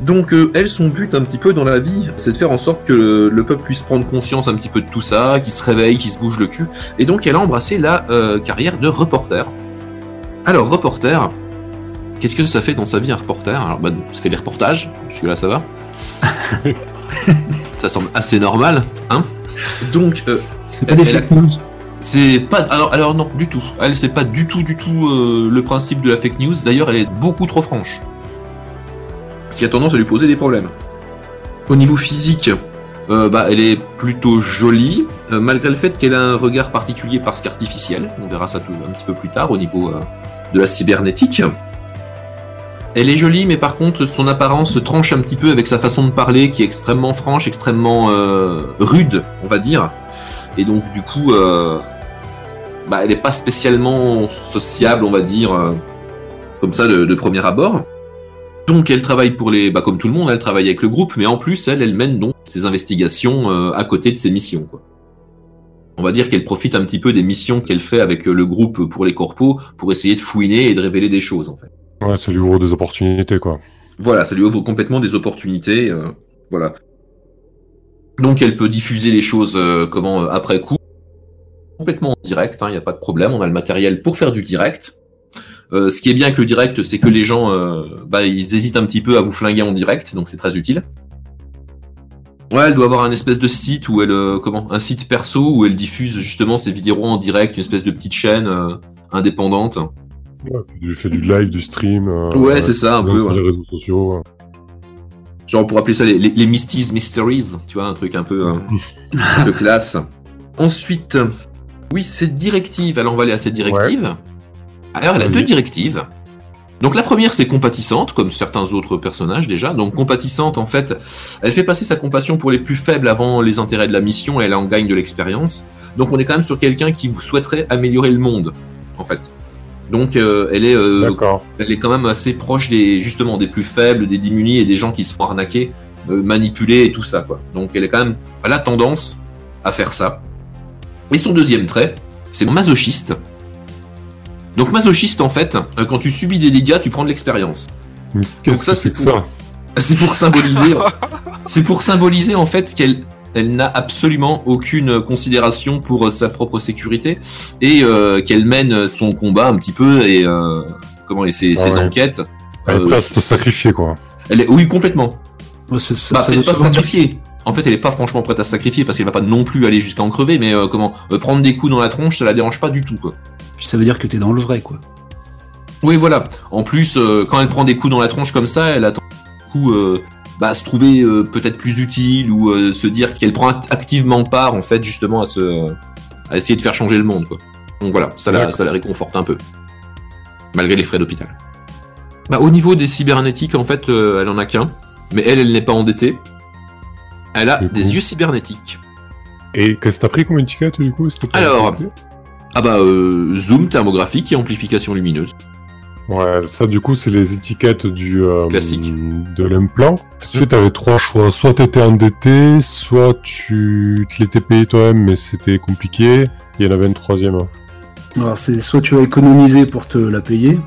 Donc, euh, elle, son but un petit peu dans la vie, c'est de faire en sorte que le, le peuple puisse prendre conscience un petit peu de tout ça, qu'il se réveille, qu'il se bouge le cul. Et donc, elle a embrassé la euh, carrière de reporter. Alors, reporter, qu'est-ce que ça fait dans sa vie un reporter? Alors, bah, ça fait des reportages, jusque-là ça va. ça semble assez normal, hein? Donc, euh, Elle a-. c'est pas alors alors non du tout. Elle c'est pas du tout du tout euh, le principe de la fake news. D'ailleurs, elle est beaucoup trop franche. Ce qui a tendance à lui poser des problèmes. Au niveau physique, euh, bah elle est plutôt jolie, euh, malgré le fait qu'elle a un regard particulier parce qu'artificiel. On verra ça un petit peu plus tard au niveau de la cybernétique. Elle est jolie, mais par contre, son apparence se tranche un petit peu avec sa façon de parler, qui est extrêmement franche, extrêmement rude, on va dire. Et donc, du coup, bah, elle n'est pas spécialement sociable, on va dire, euh, comme ça, de, de premier abord. Donc elle travaille pour les, bah, comme tout le monde, elle travaille avec le groupe, mais en plus elle, elle mène donc ses investigations euh, à côté de ses missions. Quoi. On va dire qu'elle profite un petit peu des missions qu'elle fait avec euh, le groupe pour les corpos pour essayer de fouiner et de révéler des choses en fait. Ouais, ça lui ouvre des opportunités quoi. Voilà, ça lui ouvre complètement des opportunités. euh, voilà. Donc elle peut diffuser les choses euh, comment après coup, complètement en direct. Il n'y a pas de problème. On a le matériel pour faire du direct. Euh, ce qui est bien avec le direct, c'est que les gens, euh, bah, ils hésitent un petit peu à vous flinguer en direct, donc c'est très utile. Ouais, elle doit avoir un espèce de site où elle, euh, comment, un site perso où elle diffuse justement ses vidéos en direct, une espèce de petite chaîne indépendante. Ouais, il fait du live, du stream. Ouais, c'est ça, un peu, sur ouais. les réseaux sociaux. Genre, on pourrait appeler ça les, les, Mysteries, tu vois, un truc un peu de classe. Ensuite, oui, cette directive. Alors, on va aller à cette directive. Alors, elle a Vas-y. deux directives. Donc, la première, c'est compatissante, comme certains autres personnages déjà. Donc, compatissante, en fait, elle fait passer sa compassion pour les plus faibles avant les intérêts de la mission et elle en gagne de l'expérience. Donc, on est quand même sur quelqu'un qui vous souhaiterait améliorer le monde, en fait. Donc, euh, elle est euh, elle est quand même assez proche des justement des plus faibles, des démunis et des gens qui se font arnaquer, euh, manipuler et tout ça quoi. Donc elle est quand même elle a tendance à faire ça. Et son deuxième trait, c'est masochiste. Donc masochiste en fait, euh, quand tu subis des dégâts, tu prends de l'expérience. Qu'est-ce Donc ça, que c'est que pour- ça C'est pour symboliser, c'est pour symboliser en fait qu'elle elle n'a absolument aucune considération pour euh, sa propre sécurité et euh, qu'elle mène son combat un petit peu et euh, comment et ses, Ah ses ouais. enquêtes. Elle est euh, prête à se sacrifier quoi. elle est, oui, complètement. Ouais, c'est- ça, Bah, peut-être pas sacrifier. En fait, elle est pas franchement prête à se sacrifier parce qu'elle va pas non plus aller jusqu'à en crever, mais euh, comment euh, prendre des coups dans la tronche, ça la dérange pas du tout. Quoi. Puis ça veut dire que t'es dans le vrai, quoi. Oui, voilà. En plus, euh, quand elle prend des coups dans la tronche comme ça, elle attend du coup euh, bah, se trouver euh, peut-être plus utile ou euh, se dire qu'elle prend act- activement part en fait justement à se à essayer de faire changer le monde. Quoi. Donc voilà, ça la, D'accord. ça la réconforte un peu, malgré les frais d'hôpital. Bah, au niveau des cybernétiques, en fait, euh, elle en a qu'un, mais elle, elle n'est pas endettée. Elle a Du coup. des yeux cybernétiques. Et qu'est-ce que t'as pris comme étiquette du coup Alors, Ah bah, euh, zoom thermographique et amplification lumineuse. Ouais, ça du coup c'est les étiquettes du euh, Classique. de l'implant. Si tu avais trois choix, soit t'étais endetté, soit tu te l'étais payé toi-même mais c'était compliqué. Il y en avait une troisième. Alors, c'est soit tu vas économiser pour te la payer.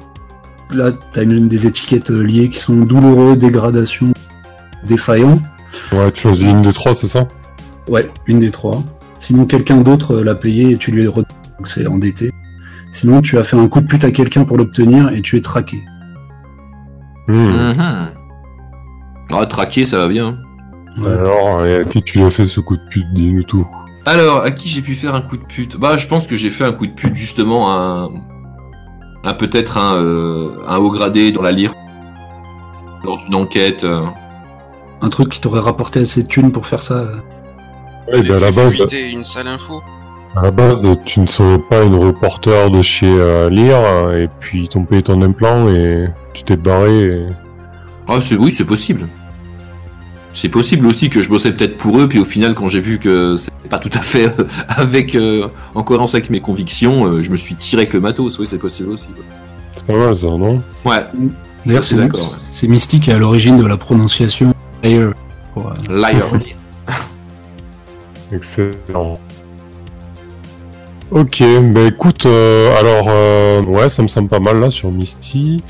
Là, t'as une des étiquettes euh, liées qui sont douloureux, dégradation, défaillant. Ouais, tu choisis une des trois, c'est ça? Ouais, une des trois. Sinon, quelqu'un d'autre euh, l'a payé et tu lui redonnes, donc c'est endetté. Sinon, tu as fait un coup de pute à quelqu'un pour l'obtenir et tu es traqué. Hmm. Mhm. Ah, traquer, ça va bien. Ouais. Alors, et à qui tu as fait ce coup de pute Dis-nous tout? Alors, à qui j'ai pu faire un coup de pute? Bah, je pense que j'ai fait un coup de pute justement à un, à peut-être un, euh, un haut gradé dans la lyre. Lors d'une enquête. euh. Un truc qui t'aurait rapporté assez de thunes pour faire ça. Ouais, ben, à la base, une sale info. à la base, tu ne serais pas une reporter de chez euh, Lear, et puis ils t'ont payé ton implant et tu t'es barré. Et... Ah, c'est, oui, c'est possible. C'est possible aussi que je bossais peut-être pour eux, puis au final, quand j'ai vu que c'était pas tout à fait euh, avec, euh, en cohérence avec mes convictions, euh, je me suis tiré avec le matos. Oui, c'est possible aussi. quoi. C'est pas mal ça, non? Ouais, D'ailleurs, c'est d'accord, ouais. c'est Mystique à l'origine de la prononciation Liar. Pour, euh, liar. Excellent. Ok, bah écoute, euh, alors, euh, ouais, ça me semble pas mal là sur Misty.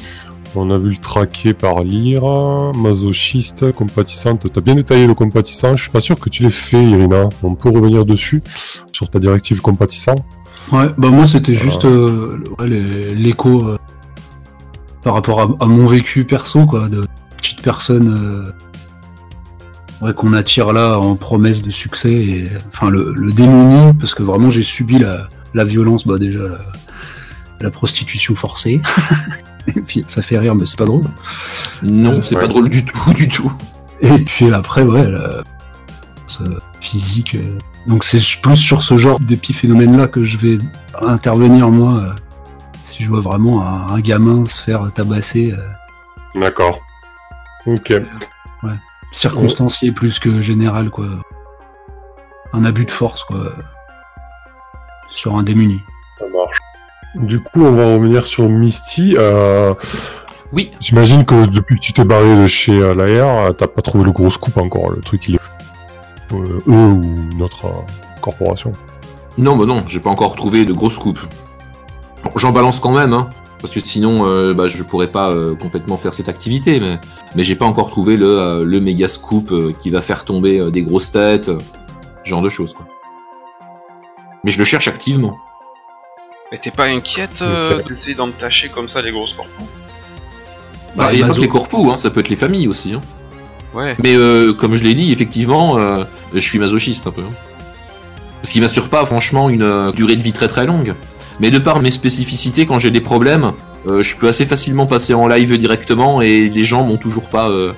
On a vu le traqué par Lyra, masochiste, compatissante. T'as bien détaillé le compatissant. Je suis pas sûr que tu l'aies fait, Irina. On peut revenir dessus sur ta directive compatissant. Ouais, bah moi c'était juste euh, ouais, les- l'écho euh, par rapport à, à mon vécu perso, quoi, de petite personne euh, ouais, qu'on attire là en promesse de succès, et enfin le, le démoni, parce que vraiment j'ai subi la, la violence, bah déjà la, la prostitution forcée. et puis ça fait rire, mais c'est pas drôle. Non, c'est Ouais. pas drôle du tout, du tout. Et puis après, ouais, la ce physique. euh, Donc c'est plus sur ce genre d'épiphénomène-là que je vais intervenir, moi, euh, si je vois vraiment un, un gamin se faire tabasser, euh, D'accord. Ok. Circonstancié plus que général, quoi. Un abus de force, quoi. Sur un démuni. Ça marche. Du coup, on va revenir sur Misty. Euh, Oui, J'imagine que depuis que tu t'es barré de chez euh, l'AR, t'as pas trouvé le gros scoop encore, le truc il est euh, eux ou notre euh, corporation. non, bah non, j'ai pas encore trouvé de grosse coupe. Bon, J'en balance quand même, hein, parce que sinon, euh, bah, je pourrais pas euh, complètement faire cette activité, mais, mais j'ai pas encore trouvé le, euh, le méga scoop euh, qui va faire tomber euh, des grosses têtes, euh, ce genre de choses, quoi. Mais je le cherche activement. Mais t'es pas inquiète euh, d'essayer d'entacher comme ça les grosses corpos? Bah, Bah, il y a pas que les corpos, hein, ça peut être les familles aussi. Hein. Ouais. Mais euh, comme je l'ai dit, effectivement, euh, je suis masochiste un peu. hein. Parce qu'il m'assure pas, franchement, une euh, durée de vie très très longue. Mais de par mes spécificités, quand j'ai des problèmes, euh, je peux assez facilement passer en live directement et les gens m'ont toujours pas euh,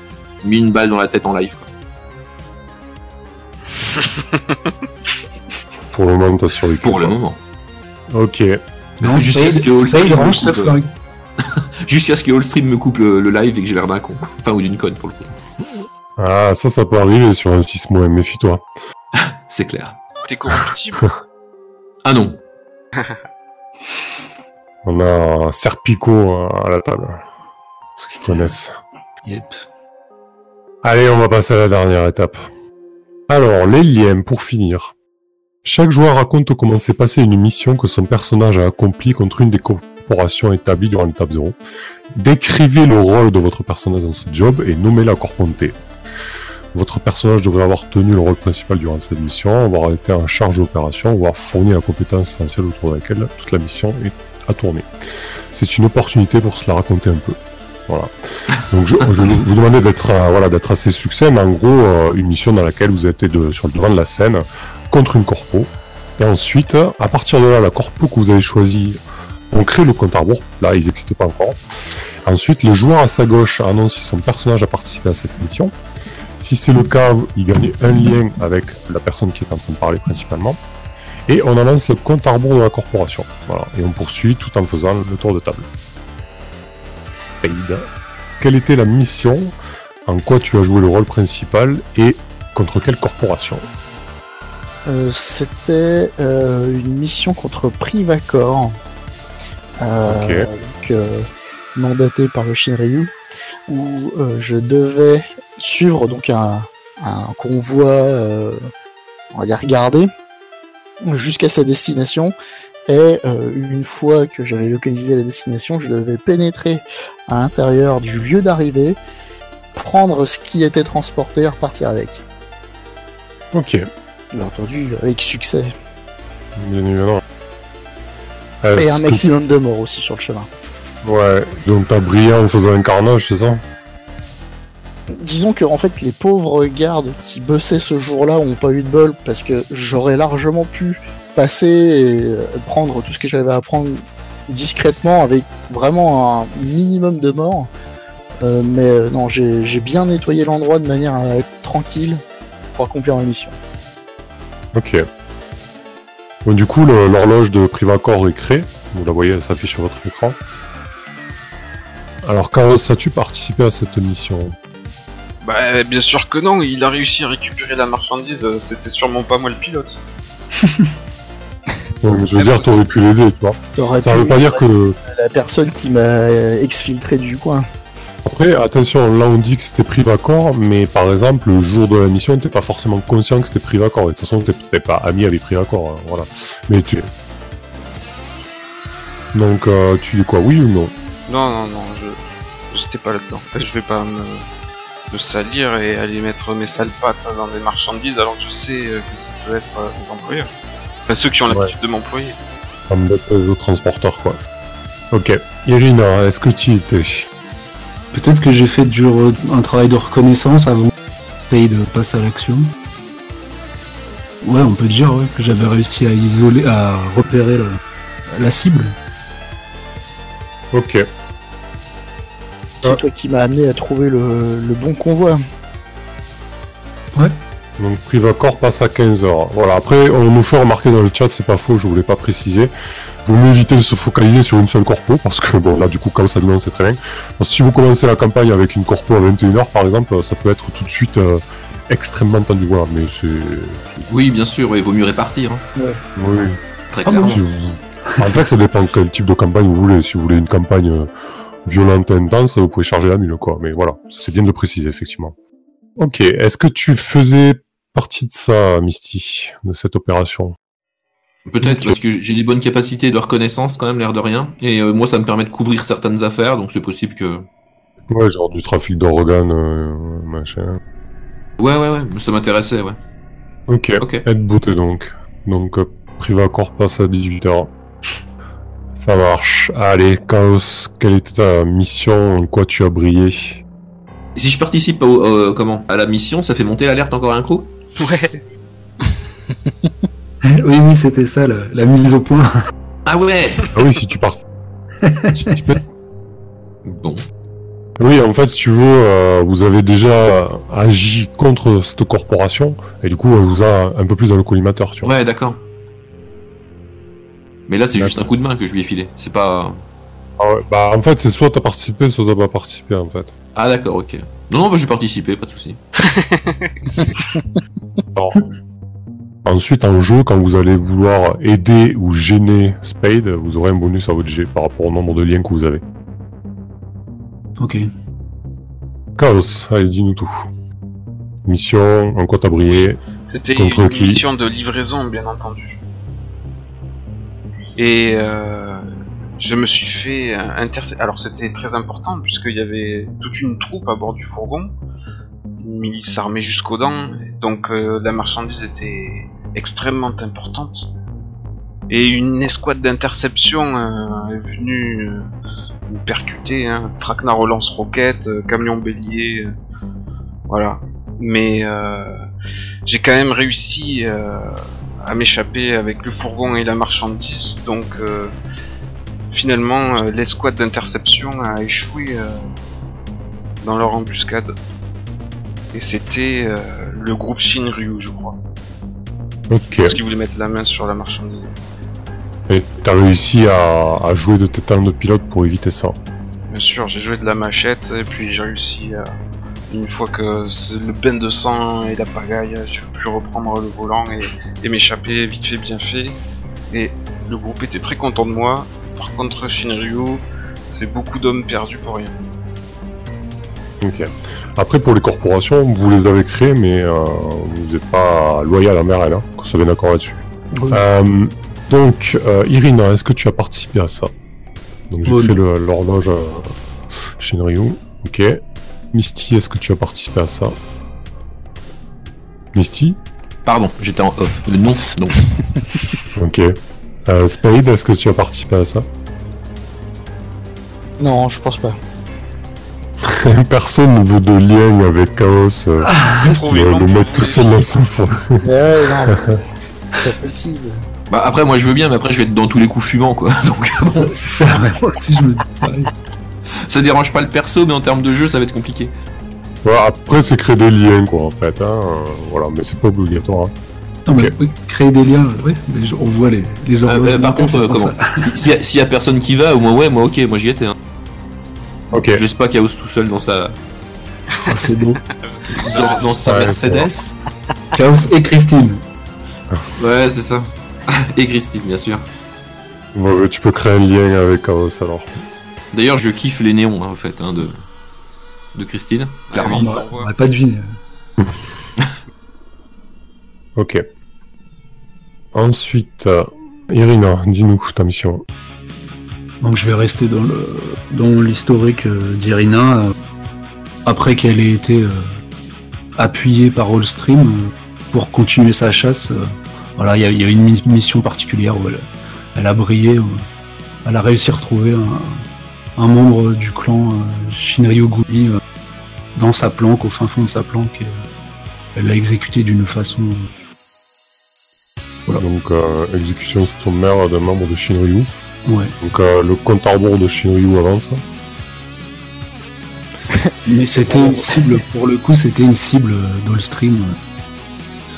mis une balle dans la tête en live. quoi. Pour le moment, t'as survécu. Pour le quoi. moment. Ok. Non, Jusqu'à ce que All Spade Stream range me sa coupe, flingue. Jusqu'à ce que Allstream me coupe le, le live et que j'ai l'air d'un con. Enfin, ou d'une conne pour le coup. Ah, ça, ça peut arriver sur un 6 mois, méfie-toi. C'est clair. T'es corruptible Ah non. On a Serpico euh, à la table. Ceux qui connaissent. Yep. Allez, on va passer à la dernière étape. Alors, les liens, pour finir. Chaque joueur raconte comment s'est passée une mission que son personnage a accomplie contre une des corporations établies durant l'étape 0. Décrivez le rôle de votre personnage dans ce job et nommez la corpontée. Votre personnage devrait avoir tenu le rôle principal durant cette mission, avoir été en charge d'opération, avoir fourni la compétence essentielle autour de laquelle toute la mission est à tourner. C'est une opportunité pour se la raconter un peu. Voilà. Je, vous demandais d'être euh, voilà assez succès, mais en gros euh, une mission dans laquelle vous êtes sur le devant de la scène contre une corpo. Et ensuite, à partir de là, la corpo que vous avez choisie, on crée le compte à rebours. Là, ils n'existent pas encore. Ensuite, le joueur à sa gauche annonce si son personnage a participé à cette mission. Si c'est le cas, il gagne un lien avec la personne qui est en train de parler principalement. Et on annonce le compte à rebours de la corporation. Voilà. Et on poursuit tout en faisant le tour de table. Spade. Quelle était la mission? En quoi tu as joué le rôle principal Et contre quelle corporation? Euh, C'était euh, une mission contre Privacor, euh, donc, euh, mandatée par le Shinryu, où euh, je devais suivre donc un, un convoi, euh, on va dire gardé, jusqu'à sa destination. Et euh, une fois que j'avais localisé la destination, je devais pénétrer à l'intérieur du lieu d'arrivée, prendre ce qui était transporté et repartir avec. Ok. Bien entendu, avec succès. Bien évidemment. Et Est-ce un maximum de morts aussi sur le chemin. Ouais, donc t'as brillé en faisant un carnage, c'est ça? Disons que en fait les pauvres gardes qui bossaient ce jour-là ont pas eu de bol parce que j'aurais largement pu passer et euh, prendre tout ce que j'avais à prendre discrètement avec vraiment un minimum de morts. Euh, mais euh, non, j'ai bien nettoyé l'endroit de manière à être tranquille pour accomplir ma mission. Ok. Bon, du coup, l'horloge de Privacor est créée. Vous la voyez, elle s'affiche sur votre écran. Alors, Carlos, as-tu participé à cette mission? Bah bien sûr que non, il a réussi à récupérer la marchandise, euh, c'était sûrement pas moi le pilote. Donc, Je veux dire, t'aurais pu l'aider, tu vois. Ça pu veut pas dire être que... la personne qui m'a exfiltré du coin. Après, attention, là on dit que c'était Privacor, mais par exemple, le jour de la mission, t'es pas forcément conscient que c'était Privacor. Et de toute façon, t'es peut-être pas ami avec Privacor, hein, voilà. Mais tu... Donc, euh, tu dis quoi, oui ou non? Non, non, non, je j'étais pas là-dedans. Je vais pas me... me salir et aller mettre mes sales pattes dans des marchandises alors que je sais euh, que ça peut être euh, des employeurs. Enfin, ceux qui ont Ouais. l'habitude de m'employer. Comme d'être les autres transporteurs, quoi. Ok. Irina, est-ce que tu étais? Peut-être que j'ai fait du re- un travail de reconnaissance avant que Spade passe à l'action. Ouais, on peut dire ouais, que j'avais réussi à isoler, à repérer la cible. Ok. C'est toi qui m'as amené à trouver le, le bon convoi. Donc Privacor passe à 15h. Voilà, après on nous fait remarquer dans le chat, c'est pas faux, je voulais pas préciser. Vous mieux éviter de se focaliser sur une seule corpo, parce que bon là du coup quand ça demande c'est très bien. Donc, si vous commencez la campagne avec une corpo à 21h par exemple, ça peut être tout de suite euh, extrêmement tendu. Voilà, mais c'est... Oui, bien sûr, il vaut mieux répartir. hein. Oui. Très Ah clairement. Si vous- En fait ça dépend quel type de campagne vous voulez. Si vous voulez une campagne euh, violente et intense, vous pouvez charger la mule, quoi. Mais voilà, c'est bien de le préciser, effectivement. Ok, est-ce que tu faisais partie de ça, Misty, de cette opération? Peut-être parce que j'ai des bonnes capacités de reconnaissance quand même, l'air de rien. Et euh, moi, ça me permet de couvrir certaines affaires, donc c'est possible que. Ouais, genre du trafic d'organes, euh, machin. Ouais, ouais, ouais, ça m'intéressait, ouais. Ok, Ok. être beauté donc. Donc, euh, Priva Corp passe à 18h. Ça marche. Allez, Chaos, quelle était ta mission En quoi tu as brillé si je participe au, euh, comment à la mission, ça fait monter l'alerte encore un coup Ouais. oui, oui, c'était ça, la, la mise au point. Ah ouais Ah oui, si tu pars. si tu peux- Bon. Oui, en fait, si tu veux, euh, vous avez déjà agi contre cette corporation, et du coup, elle vous a un peu plus dans le collimateur, tu vois. Ouais, d'accord. Mais là, c'est juste un coup de main que je lui ai filé. C'est pas. Ah ouais, Bah, en fait, c'est soit t'as participé, soit t'as pas participé, en fait. Ah d'accord, ok. Non, non, bah, je vais participer, pas de souci. Ensuite, en jeu, quand vous allez vouloir aider ou gêner Spade, vous aurez un bonus à votre jet par rapport au nombre de liens que vous avez. Ok. Chaos, allez, dis-nous tout. Mission, en quoi t'as brillé C'était une qui mission de livraison, bien entendu. Et euh, je me suis fait euh, intercepter. Alors c'était très important puisqu'il y avait toute une troupe à bord du fourgon, une milice armée jusqu'aux dents. Donc euh, la marchandise était extrêmement importante. Et une escouade d'interception euh, est venue euh, nous percuter. Hein. Traquenard relance roquette, euh, camion bélier, euh, voilà. Mais euh, j'ai quand même réussi euh, à m'échapper avec le fourgon et la marchandise, donc euh, finalement euh, l'escouade d'interception a échoué euh, dans leur embuscade. Et c'était le groupe Shinryu, je crois, Ok. parce qu'ils voulaient mettre la main sur la marchandise. Et t'as réussi à, à jouer de tes talents de pilote pour éviter ça? Bien sûr, j'ai joué de la machette et puis j'ai réussi à... Une fois que c'est le bain de sang et la pagaille, j'ai pu reprendre le volant et, et m'échapper vite fait bien fait. Et le groupe était très content de moi. Par contre, Shinryu, c'est beaucoup d'hommes perdus pour rien. Ok. Après, pour les corporations, vous les avez créées, mais euh, vous n'êtes pas loyal envers elles, hein, qu'on soit bien d'accord là-dessus. Oui. Euh, donc, euh, Irina, est-ce que tu as participé à ça? Donc, j'ai Oui. créé le- l'horloge euh, Shinryu. Ok. Misty, est-ce que tu as participé à ça Misty Pardon, j'étais en off. Euh, non, non. Ok. Euh, Spade, est-ce que tu as participé à ça Non, je pense pas. Personne ne veut de lien avec Chaos. euh, C'est trop le, le vous, tout seul les dans son fond. Mais ouais, non, c'est pas possible. Bah après, moi je veux bien, mais après je vais être dans tous les coups fumants, quoi. Donc bon, C'est ça, aussi je me dis pareil. Ça dérange pas le perso, mais en termes de jeu, ça va être compliqué. Ouais, après, c'est créer des liens, quoi, en fait. Hein, euh, voilà, mais c'est pas obligatoire. hein. Non, mais créer des liens, ouais, mais on voit les, les Euh, horloges. euh, par contre, euh, comment ça. Si- S'il y, y a personne qui va, au moins ouais, moi ok, moi j'y étais. Hein. Ok. Je laisse pas Chaos tout seul dans sa, Ah, c'est beau. dans, dans sa Ouais, Mercedes. Chaos et Christine. Ouais, c'est ça. Et Christine, bien sûr. Ouais, tu peux créer un lien avec Chaos, alors. D'ailleurs, je kiffe les néons, hein, en fait, hein, de, de Christine, clairement. oui, on pas deviné. Ok. Ensuite, euh, Irina, dis-nous ta mission. Donc je vais rester dans le dans l'historique euh, d'Irina. euh, après qu'elle ait été euh, appuyée par Allstream euh, pour continuer sa chasse. euh, voilà, il y a, il y a une mi- mission particulière où elle, elle a brillé. elle a réussi à retrouver un, un membre du clan euh, Shinryu Gumi euh, dans sa planque, au fin fond de sa planque. Et, euh, elle l'a exécuté d'une façon. Voilà. Donc, euh, exécution sommaire d'un membre de Shinryu. Ouais. Donc, euh, le compte à rebours de Shinryu avance. Mais c'était une cible, pour le coup, c'était une cible d'Allstream.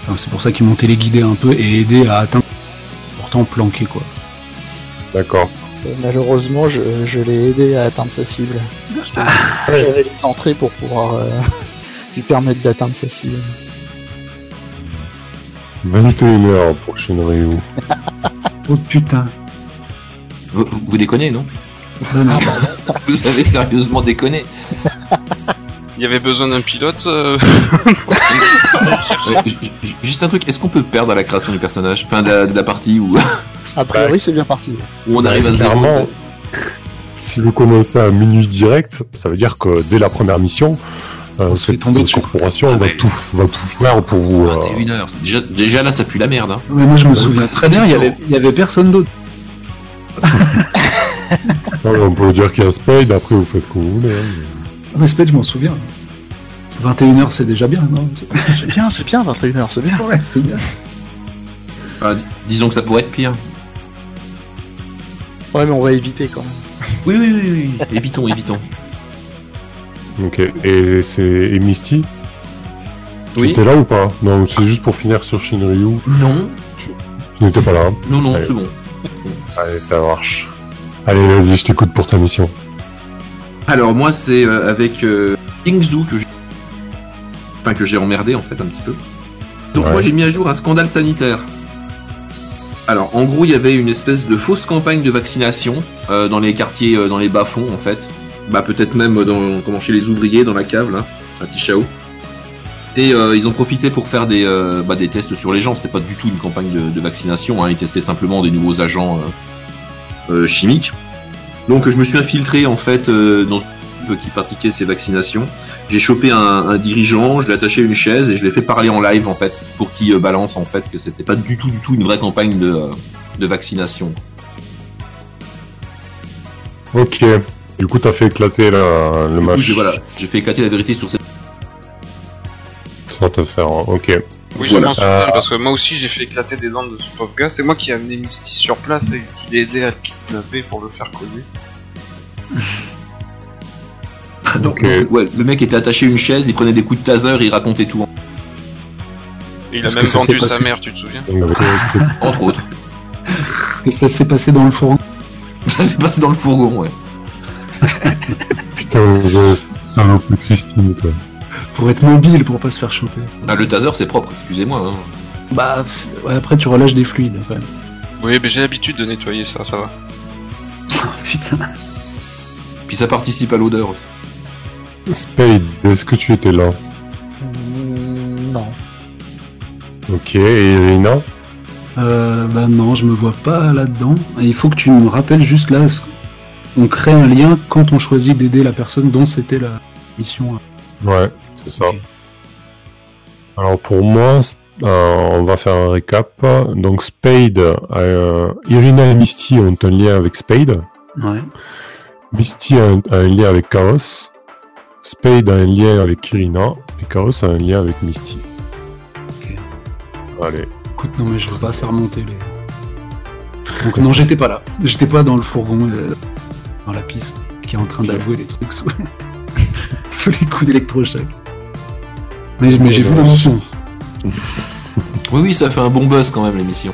Enfin, c'est pour ça qu'ils m'ont téléguidé un peu et aidé à atteindre. Pourtant planqué, quoi. D'accord. Malheureusement, je, je l'ai aidé à atteindre sa cible. J'avais les entrées pour pouvoir euh, lui permettre d'atteindre sa cible. 21h pour Shinryu. Oh putain. Vous, vous- vous déconnez, non? Non, non. Vous avez sérieusement déconné. Il y avait besoin d'un pilote. euh, Ouais, ju- ju- Juste un truc, est-ce qu'on peut perdre à la création du personnage? Enfin, de la, de la partie où, A priori, c'est bien parti. où on arrive à zéro Clairement, si vous commencez à minuit direct, ça veut dire que dès la première mission, euh, On se fait cette tomber dessus. corporation Ah va, ouais. tout, va tout faire pour vous. euh, 21h. c'est Déjà, déjà là, ça pue la merde. Hein. Mais moi, je me souviens très bien, il y avait, il y avait personne d'autre. on peut dire qu'il y a Spade, après vous faites comme vous voulez. hein. Respect, je m'en souviens. 21h, c'est déjà bien, non? C'est bien, c'est bien, 21h, c'est bien. Ouais, c'est bien. Dis- disons que ça pourrait être pire. Ouais, mais on va éviter quand même. Oui, oui, oui, oui. évitons, évitons. Ok, et c'est et Misty? Oui. T'es là ou pas? Non, c'est juste pour finir sur Shinryu. Non, Tu n'étais pas là. hein? Non, non, c'est bon. Allez, ça marche. Allez, vas-y, je t'écoute pour ta mission. Alors moi c'est euh, avec euh, Ingzu que j'ai enfin que j'ai emmerdé en fait un petit peu. Donc Ouais. moi j'ai mis à jour un scandale sanitaire. Alors en gros il y avait une espèce de fausse campagne de vaccination euh, dans les quartiers euh, dans les bas-fonds en fait. Bah peut-être même dans comment chez les ouvriers dans la cave là, à Tichao. Et euh, ils ont profité pour faire des, bah, des tests sur les gens. C'était pas du tout une campagne de, de vaccination. Hein. Ils testaient simplement des nouveaux agents chimiques. Donc je me suis infiltré en fait euh, dans une qui pratiquait ces vaccinations. J'ai chopé un, un dirigeant, je l'ai attaché à une chaise et je l'ai fait parler en live en fait pour qu'il euh, balance en fait que c'était pas du tout du tout une vraie campagne de, euh, de vaccination. Ok. Du coup, t'as fait éclater la- le Du coup, match. j'ai- voilà, j'ai fait éclater la vérité sur cette. Ça va te faire. hein. Ok. Oui, Voilà. je m'en souviens Euh, parce que moi aussi j'ai fait éclater des dents de ce pauvre gars. C'est moi qui ai amené Misty sur place et qui l'ai aidé à le kidnapper pour le faire causer. Donc, Ok. donc, ouais, le mec était attaché à une chaise, il prenait des coups de taser, il racontait tout, Et il a même ça vendu sa mère, tu te souviens entre autres. Que ça s'est passé dans le fourgon. Ça s'est passé dans le fourgon, ouais. Putain, je salope Christine, quoi. Pour être mobile, pour pas se faire choper. Ah, le taser c'est propre, excusez-moi. Hein. Bah, ouais, après, tu relâches des fluides, quand même. Oui, mais j'ai l'habitude de nettoyer ça, ça va. Putain. Puis ça participe à l'odeur. Spade, est-ce que tu étais là? Mm, non. Ok, et Irina? Euh, bah non, je me vois pas là-dedans. Et Il faut que tu me rappelles juste là, on crée un lien quand on choisit d'aider la personne dont c'était la mission. Ouais, c'est ça. Alors pour moi, euh, on va faire un récap. Donc Spade, euh, Irina et Misty ont un lien avec Spade. Ouais. Misty a un, a un lien avec Chaos. Spade a un lien avec Irina. Et Chaos a un lien avec Misty. Ok. Allez. Écoute, non mais je vais pas faire monter les. Donc non, j'étais pas là. J'étais pas dans le fourgon, euh, dans la piste, qui est en train d'avouer des trucs sous, sous les coups d'électrochoc. Mais, mais j'ai vu la mission. Oui, oui, ça fait un bon buzz quand même l'émission.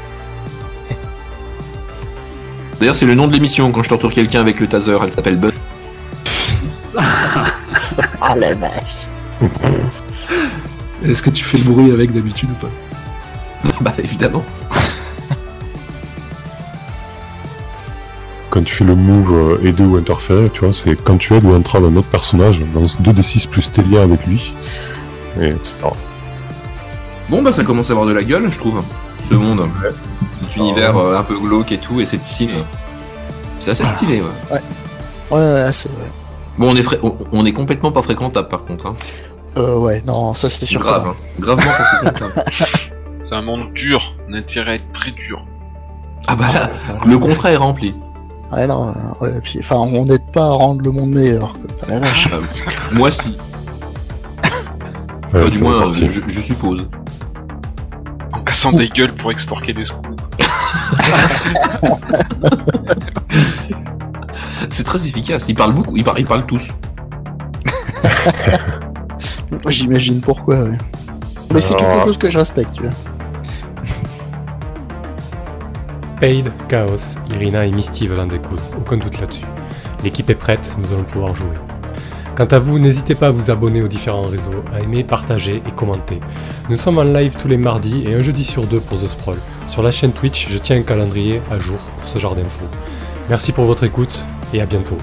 D'ailleurs, c'est le nom de l'émission quand je torture quelqu'un avec le taser, elle s'appelle Buzz. Ah la vache. Est-ce que tu fais le bruit avec d'habitude ou pas? Bah évidemment. Quand tu fais le move euh, aider ou interférer, tu vois, c'est quand tu aides ou entraves un autre personnage, lance 2d6 plus tes liens avec lui. Et etc. Bon, bah ça commence à avoir de la gueule, je trouve. Ce monde. Cet univers euh, un peu glauque et tout, et cette style. C'est assez stylé, ouais. Ouais, ouais, assez, ouais. Bon, on est, on, est complètement pas fréquentable par contre. Hein. Euh, ouais, non, ça c'était sûr. Grave, hein. gravement pas fréquentable. C'est un monde dur, on a intérêt à être très dur. ah bah là, le contrat est rempli. Ouais, non, ouais, puis, enfin, on n'aide pas à rendre le monde meilleur, quoi. Putain, la vache. Ah, moi si. Ouais, Enfin, du moins, je, je suppose. En cassant des gueules pour extorquer des scouts. C'est très efficace, ils parlent beaucoup, ils, par- ils parlent tous. J'imagine pourquoi, ouais. Mais c'est quelque chose que je respecte, tu vois. Spade, Chaos, Irina et Misty veulent en découdre, aucun doute là-dessus. L'équipe est prête, nous allons pouvoir jouer. Quant à vous, n'hésitez pas à vous abonner aux différents réseaux, à aimer, partager et commenter. Nous sommes en live tous les mardis et un jeudi sur deux pour The Sprawl. Sur la chaîne Twitch, je tiens un calendrier à jour pour ce genre d'infos. Merci pour votre écoute et à bientôt.